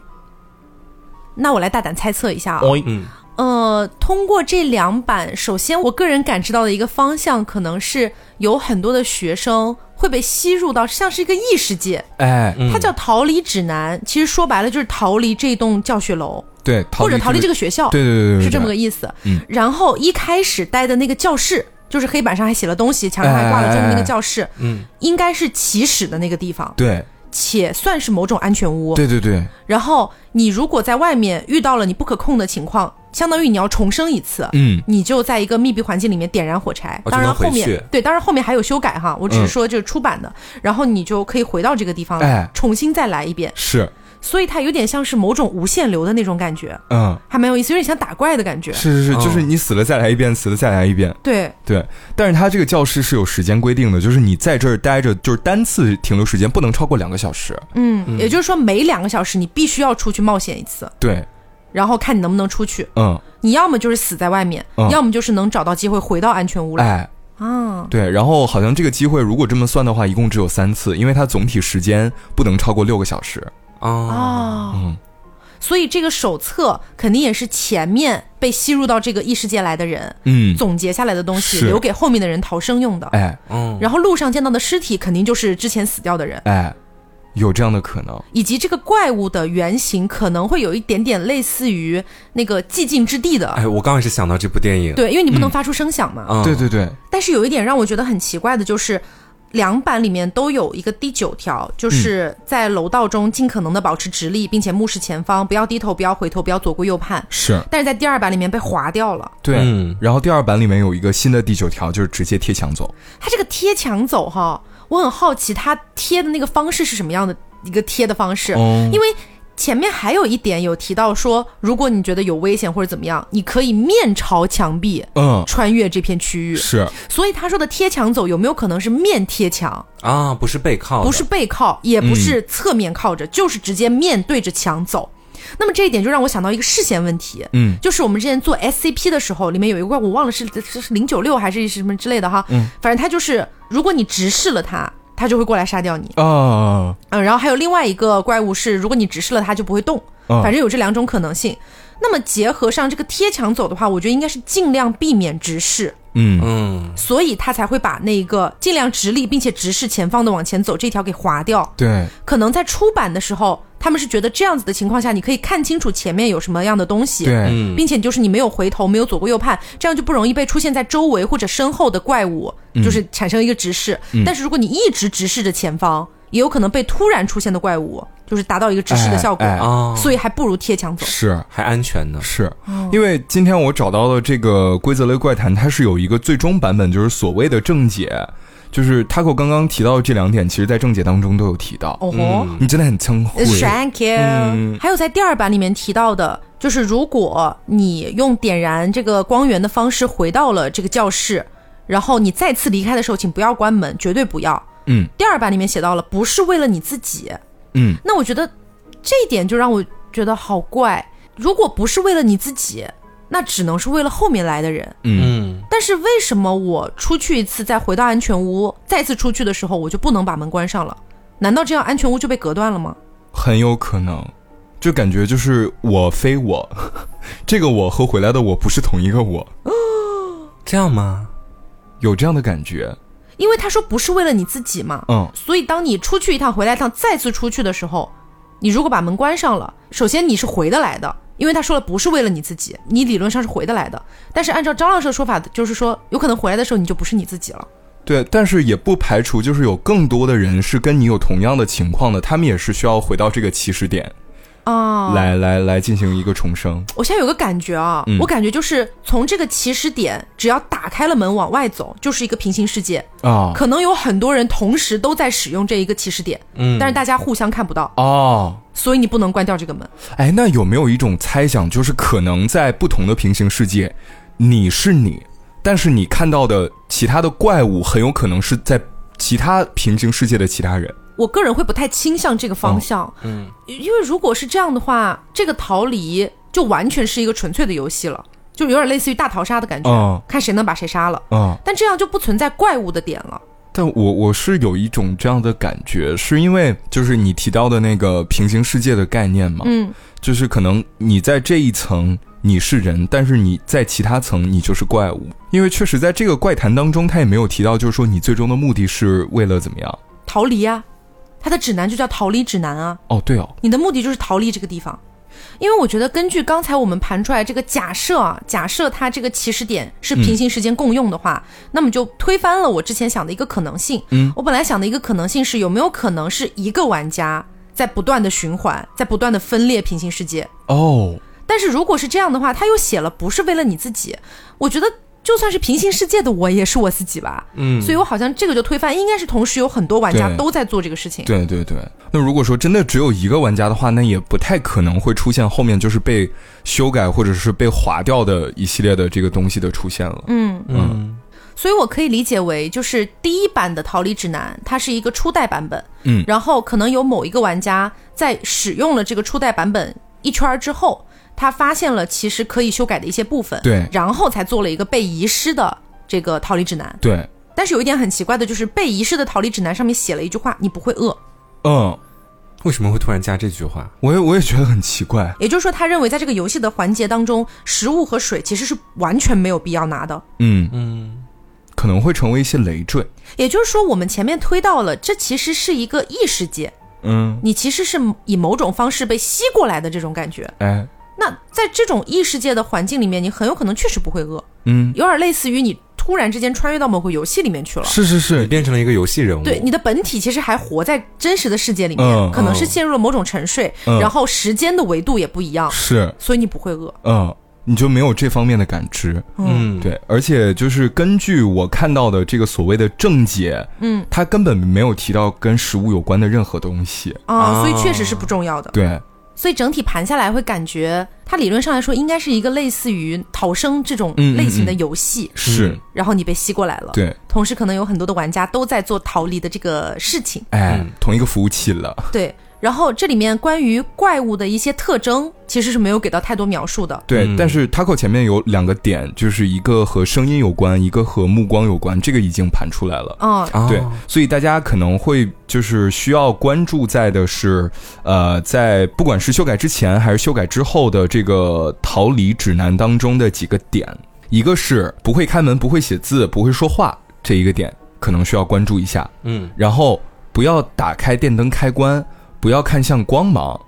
那我来大胆猜测一下啊，嗯，呃，通过这两版，首先我个人感知到的一个方向，可能是有很多的学生会被吸入到像是一个异世界，哎，它叫逃离指南。其实说白了就是逃离这栋教学楼，对，或者逃离这个，学校，对对对对，是这么个意思。嗯，然后一开始待的那个教室，就是黑板上还写了东西，墙上还挂了钟的那个教室，嗯，应该是起始的那个地方，对。且算是某种安全屋。对对对，然后你如果在外面遇到了你不可控的情况，相当于你要重生一次。嗯，你就在一个密闭环境里面点燃火柴，哦当然后面对，当然后面还有修改哈，我只是嗯。说就是出版的，然后你就可以回到这个地方来，哎。重新再来一遍，是，所以它有点像是某种无限流的那种感觉，嗯，还蛮有意思，有点像打怪的感觉。是是是，哦就是你死了再来一遍，死了再来一遍。对，对，但是它这个教室是有时间规定的，就是你在这儿待着，就是单次停留时间不能超过两个小时。嗯，也就是说每两个小时你必须要出去冒险一次，对，然后看你能不能出去。嗯，你要么就是死在外面，嗯要么就是能找到机会回到安全屋来。哎，啊，对，然后好像这个机会如果这么算的话，一共只有三次，因为它总体时间不能超过六个小时。啊，哦，嗯，所以这个手册肯定也是前面被吸入到这个异世界来的人嗯，总结下来的东西，是。留给后面的人逃生用的。哎。嗯，然后路上见到的尸体肯定就是之前死掉的人，哎，有这样的可能。以及这个怪物的原型可能会有一点点类似于那个寂静之地的。哎，我刚刚也是想到这部电影，对，因为你不能发出声响嘛。嗯，对对对，但是有一点让我觉得很奇怪的就是，两版里面都有一个第九条，就是在楼道中尽可能的保持直立，并且目视前方，不要低头，不要回头，不要左顾右盼。是但是在第二版里面被划掉了。对。嗯然后第二版里面有一个新的第九条，就是直接贴墙走。它这个贴墙走哈，我很好奇它贴的那个方式是什么样的一个贴的方式，哦因为。前面还有一点有提到说，如果你觉得有危险或者怎么样，你可以面朝墙壁嗯，穿越这片区域。是。所以他说的贴墙走有没有可能是面贴墙？啊，不是背靠，不是背靠，也不是侧面靠着，就是直接面对着墙走。那么这一点就让我想到一个视线问题，嗯。就是我们之前做 SCP 的时候，里面有一个，我忘了是是是零九六还是什么之类的哈，嗯，反正它就是如果你直视了它，它就会过来杀掉你，啊，嗯，然后还有另外一个怪物是，如果你直视了它就不会动，嗯反正有这两种可能性。那么结合上这个贴墙走的话，我觉得应该是尽量避免直视，嗯。嗯，所以他才会把那个尽量直立并且直视前方的往前走这条给划掉。对，可能在出版的时候，他们是觉得这样子的情况下，你可以看清楚前面有什么样的东西，对，嗯。并且就是你没有回头，没有左顾右盼，这样就不容易被出现在周围或者身后的怪物，就是产生一个直视。但是如果你一直直视着前方，也有可能被突然出现的怪物，就是达到一个直视的效果。哎哎哦，所以还不如贴墙走。是。还安全呢，是因为今天我找到了这个规则类怪谈，它是有一个最终版本，就是所谓的正解，就是 Taco 刚刚提到的这两点，其实在正解当中都有提到。哦吼。嗯你真的很聪慧，Thank you、嗯还有在第二版里面提到的，就是如果你用点燃这个光源的方式回到了这个教室，然后你再次离开的时候，请不要关门，绝对不要。嗯第二版里面写到了，不是为了你自己。嗯，那我觉得这一点就让我觉得好怪。如果不是为了你自己，那只能是为了后面来的人。嗯，嗯，但是为什么我出去一次，再回到安全屋，再次出去的时候，我就不能把门关上了？难道这样安全屋就被隔断了吗？很有可能，就感觉就是我非我，这个我和回来的我不是同一个我，这样吗？有这样的感觉。因为他说不是为了你自己嘛，嗯，所以当你出去一趟，回来一趟，再次出去的时候，你如果把门关上了，首先你是回得来的，因为他说了不是为了你自己，你理论上是回得来的。但是按照张老师的说法，就是说有可能回来的时候你就不是你自己了。对，但是也不排除就是有更多的人是跟你有同样的情况的，他们也是需要回到这个起始点、啊，来来来进行一个重生。我现在有个感觉啊，嗯我感觉就是从这个起始点，只要打开了门往外走，就是一个平行世界。啊可能有很多人同时都在使用这一个起始点，嗯但是大家互相看不到，哦，所以你不能关掉这个门。哎，那有没有一种猜想，就是可能在不同的平行世界，你是你，但是你看到的其他的怪物很有可能是在其他平行世界的其他人。我个人会不太倾向这个方向，嗯，因为如果是这样的话，这个逃离就完全是一个纯粹的游戏了，就有点类似于大逃杀的感觉，嗯看谁能把谁杀了。嗯、但这样就不存在怪物的点了。但我我是有一种这样的感觉，是因为就是你提到的那个平行世界的概念嘛，嗯，就是可能你在这一层你是人，但是你在其他层你就是怪物，因为确实在这个怪谈当中，他也没有提到，就是说你最终的目的是为了怎么样？逃离啊，它的指南就叫逃离指南啊。哦，对哦，你的目的就是逃离这个地方。因为我觉得，根据刚才我们盘出来这个假设啊，假设它这个起始点是平行时间共用的话，那么就推翻了我之前想的一个可能性。嗯，我本来想的一个可能性是，有没有可能是一个玩家在不断的循环，在不断的分裂平行世界？哦，但是如果是这样的话，他又写了不是为了你自己，我觉得就算是平行世界的我也是我自己吧。嗯所以我好像这个就推翻，应该是同时有很多玩家都在做这个事情。对对对。那如果说真的只有一个玩家的话，那也不太可能会出现后面就是被修改或者是被划掉的一系列的这个东西的出现了。嗯，嗯所以我可以理解为，就是第一版的逃离指南，它是一个初代版本，嗯然后可能有某一个玩家在使用了这个初代版本一圈儿之后，他发现了其实可以修改的一些部分，对然后才做了一个被遗失的这个逃离指南。对，但是有一点很奇怪的就是，被遗失的逃离指南上面写了一句话：“你不会饿。嗯，为什么会突然加这句话？我也我也觉得很奇怪”。也就是说，他认为在这个游戏的环节当中，食物和水其实是完全没有必要拿的。嗯，嗯可能会成为一些累赘。也就是说，我们前面推到了，这其实是一个异世界，嗯，你其实是以某种方式被吸过来的这种感觉。哎，那在这种异世界的环境里面，你很有可能确实不会饿，嗯，有点类似于你突然之间穿越到某个游戏里面去了。是是你是，变成了一个游戏人物。对，你的本体其实还活在真实的世界里面，嗯可能是陷入了某种沉睡，嗯然后时间的维度也不一样，是，所以你不会饿。嗯，你就没有这方面的感知。嗯，对，而且就是根据我看到的这个所谓的正解，嗯它根本没有提到跟食物有关的任何东西。啊，啊所以确实是不重要的。对，所以整体盘下来会感觉，它理论上来说应该是一个类似于逃生这种类型的嗯游戏，是，然后你被吸过来了。对，同时可能有很多的玩家都在做逃离的这个事情。哎，嗯同一个服务器了。对，然后这里面关于怪物的一些特征，其实是没有给到太多描述的。对，嗯但是 Taco 前面有两个点，就是一个和声音有关，一个和目光有关，这个已经盘出来了。嗯，哦对，所以大家可能会就是需要关注在的是，呃，在不管是修改之前还是修改之后的这个逃离指南当中的几个点，一个是不会开门、不会写字、不会说话这一个点，可能需要关注一下。嗯然后不要打开电灯开关，不要看向光芒，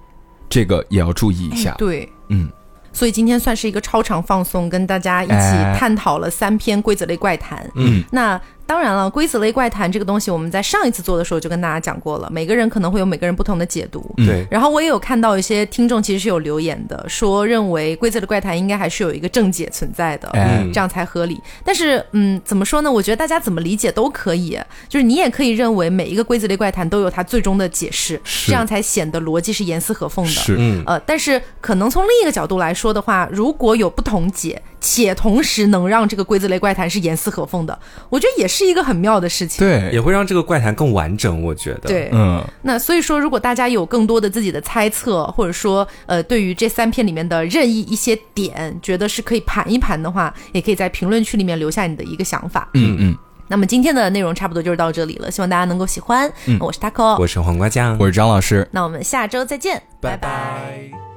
这个也要注意一下哎。对。嗯，所以今天算是一个超长放送，跟大家一起哎探讨了三篇规则类怪谈。嗯那当然了，规则类怪谈这个东西，我们在上一次做的时候就跟大家讲过了，每个人可能会有每个人不同的解读。嗯对，然后我也有看到一些听众其实是有留言的，说认为规则的怪谈应该还是有一个正解存在的，哎嗯这样才合理。但是，嗯，怎么说呢？我觉得大家怎么理解都可以，就是你也可以认为每一个规则类怪谈都有它最终的解释，这样才显得逻辑是严丝合缝的。是，嗯呃，但是可能从另一个角度来说的话，如果有不同解，且同时能让这个龟子类怪谈是严丝合缝的，我觉得也是一个很妙的事情。对，也会让这个怪谈更完整。我觉得，对，嗯，那所以说，如果大家有更多的自己的猜测，或者说呃，对于这三篇里面的任意一些点，觉得是可以盘一盘的话，也可以在评论区里面留下你的一个想法。嗯嗯，那么今天的内容差不多就是到这里了，希望大家能够喜欢。嗯我是 taco，我是黄瓜酱，我是张老师。那我们下周再见，拜拜。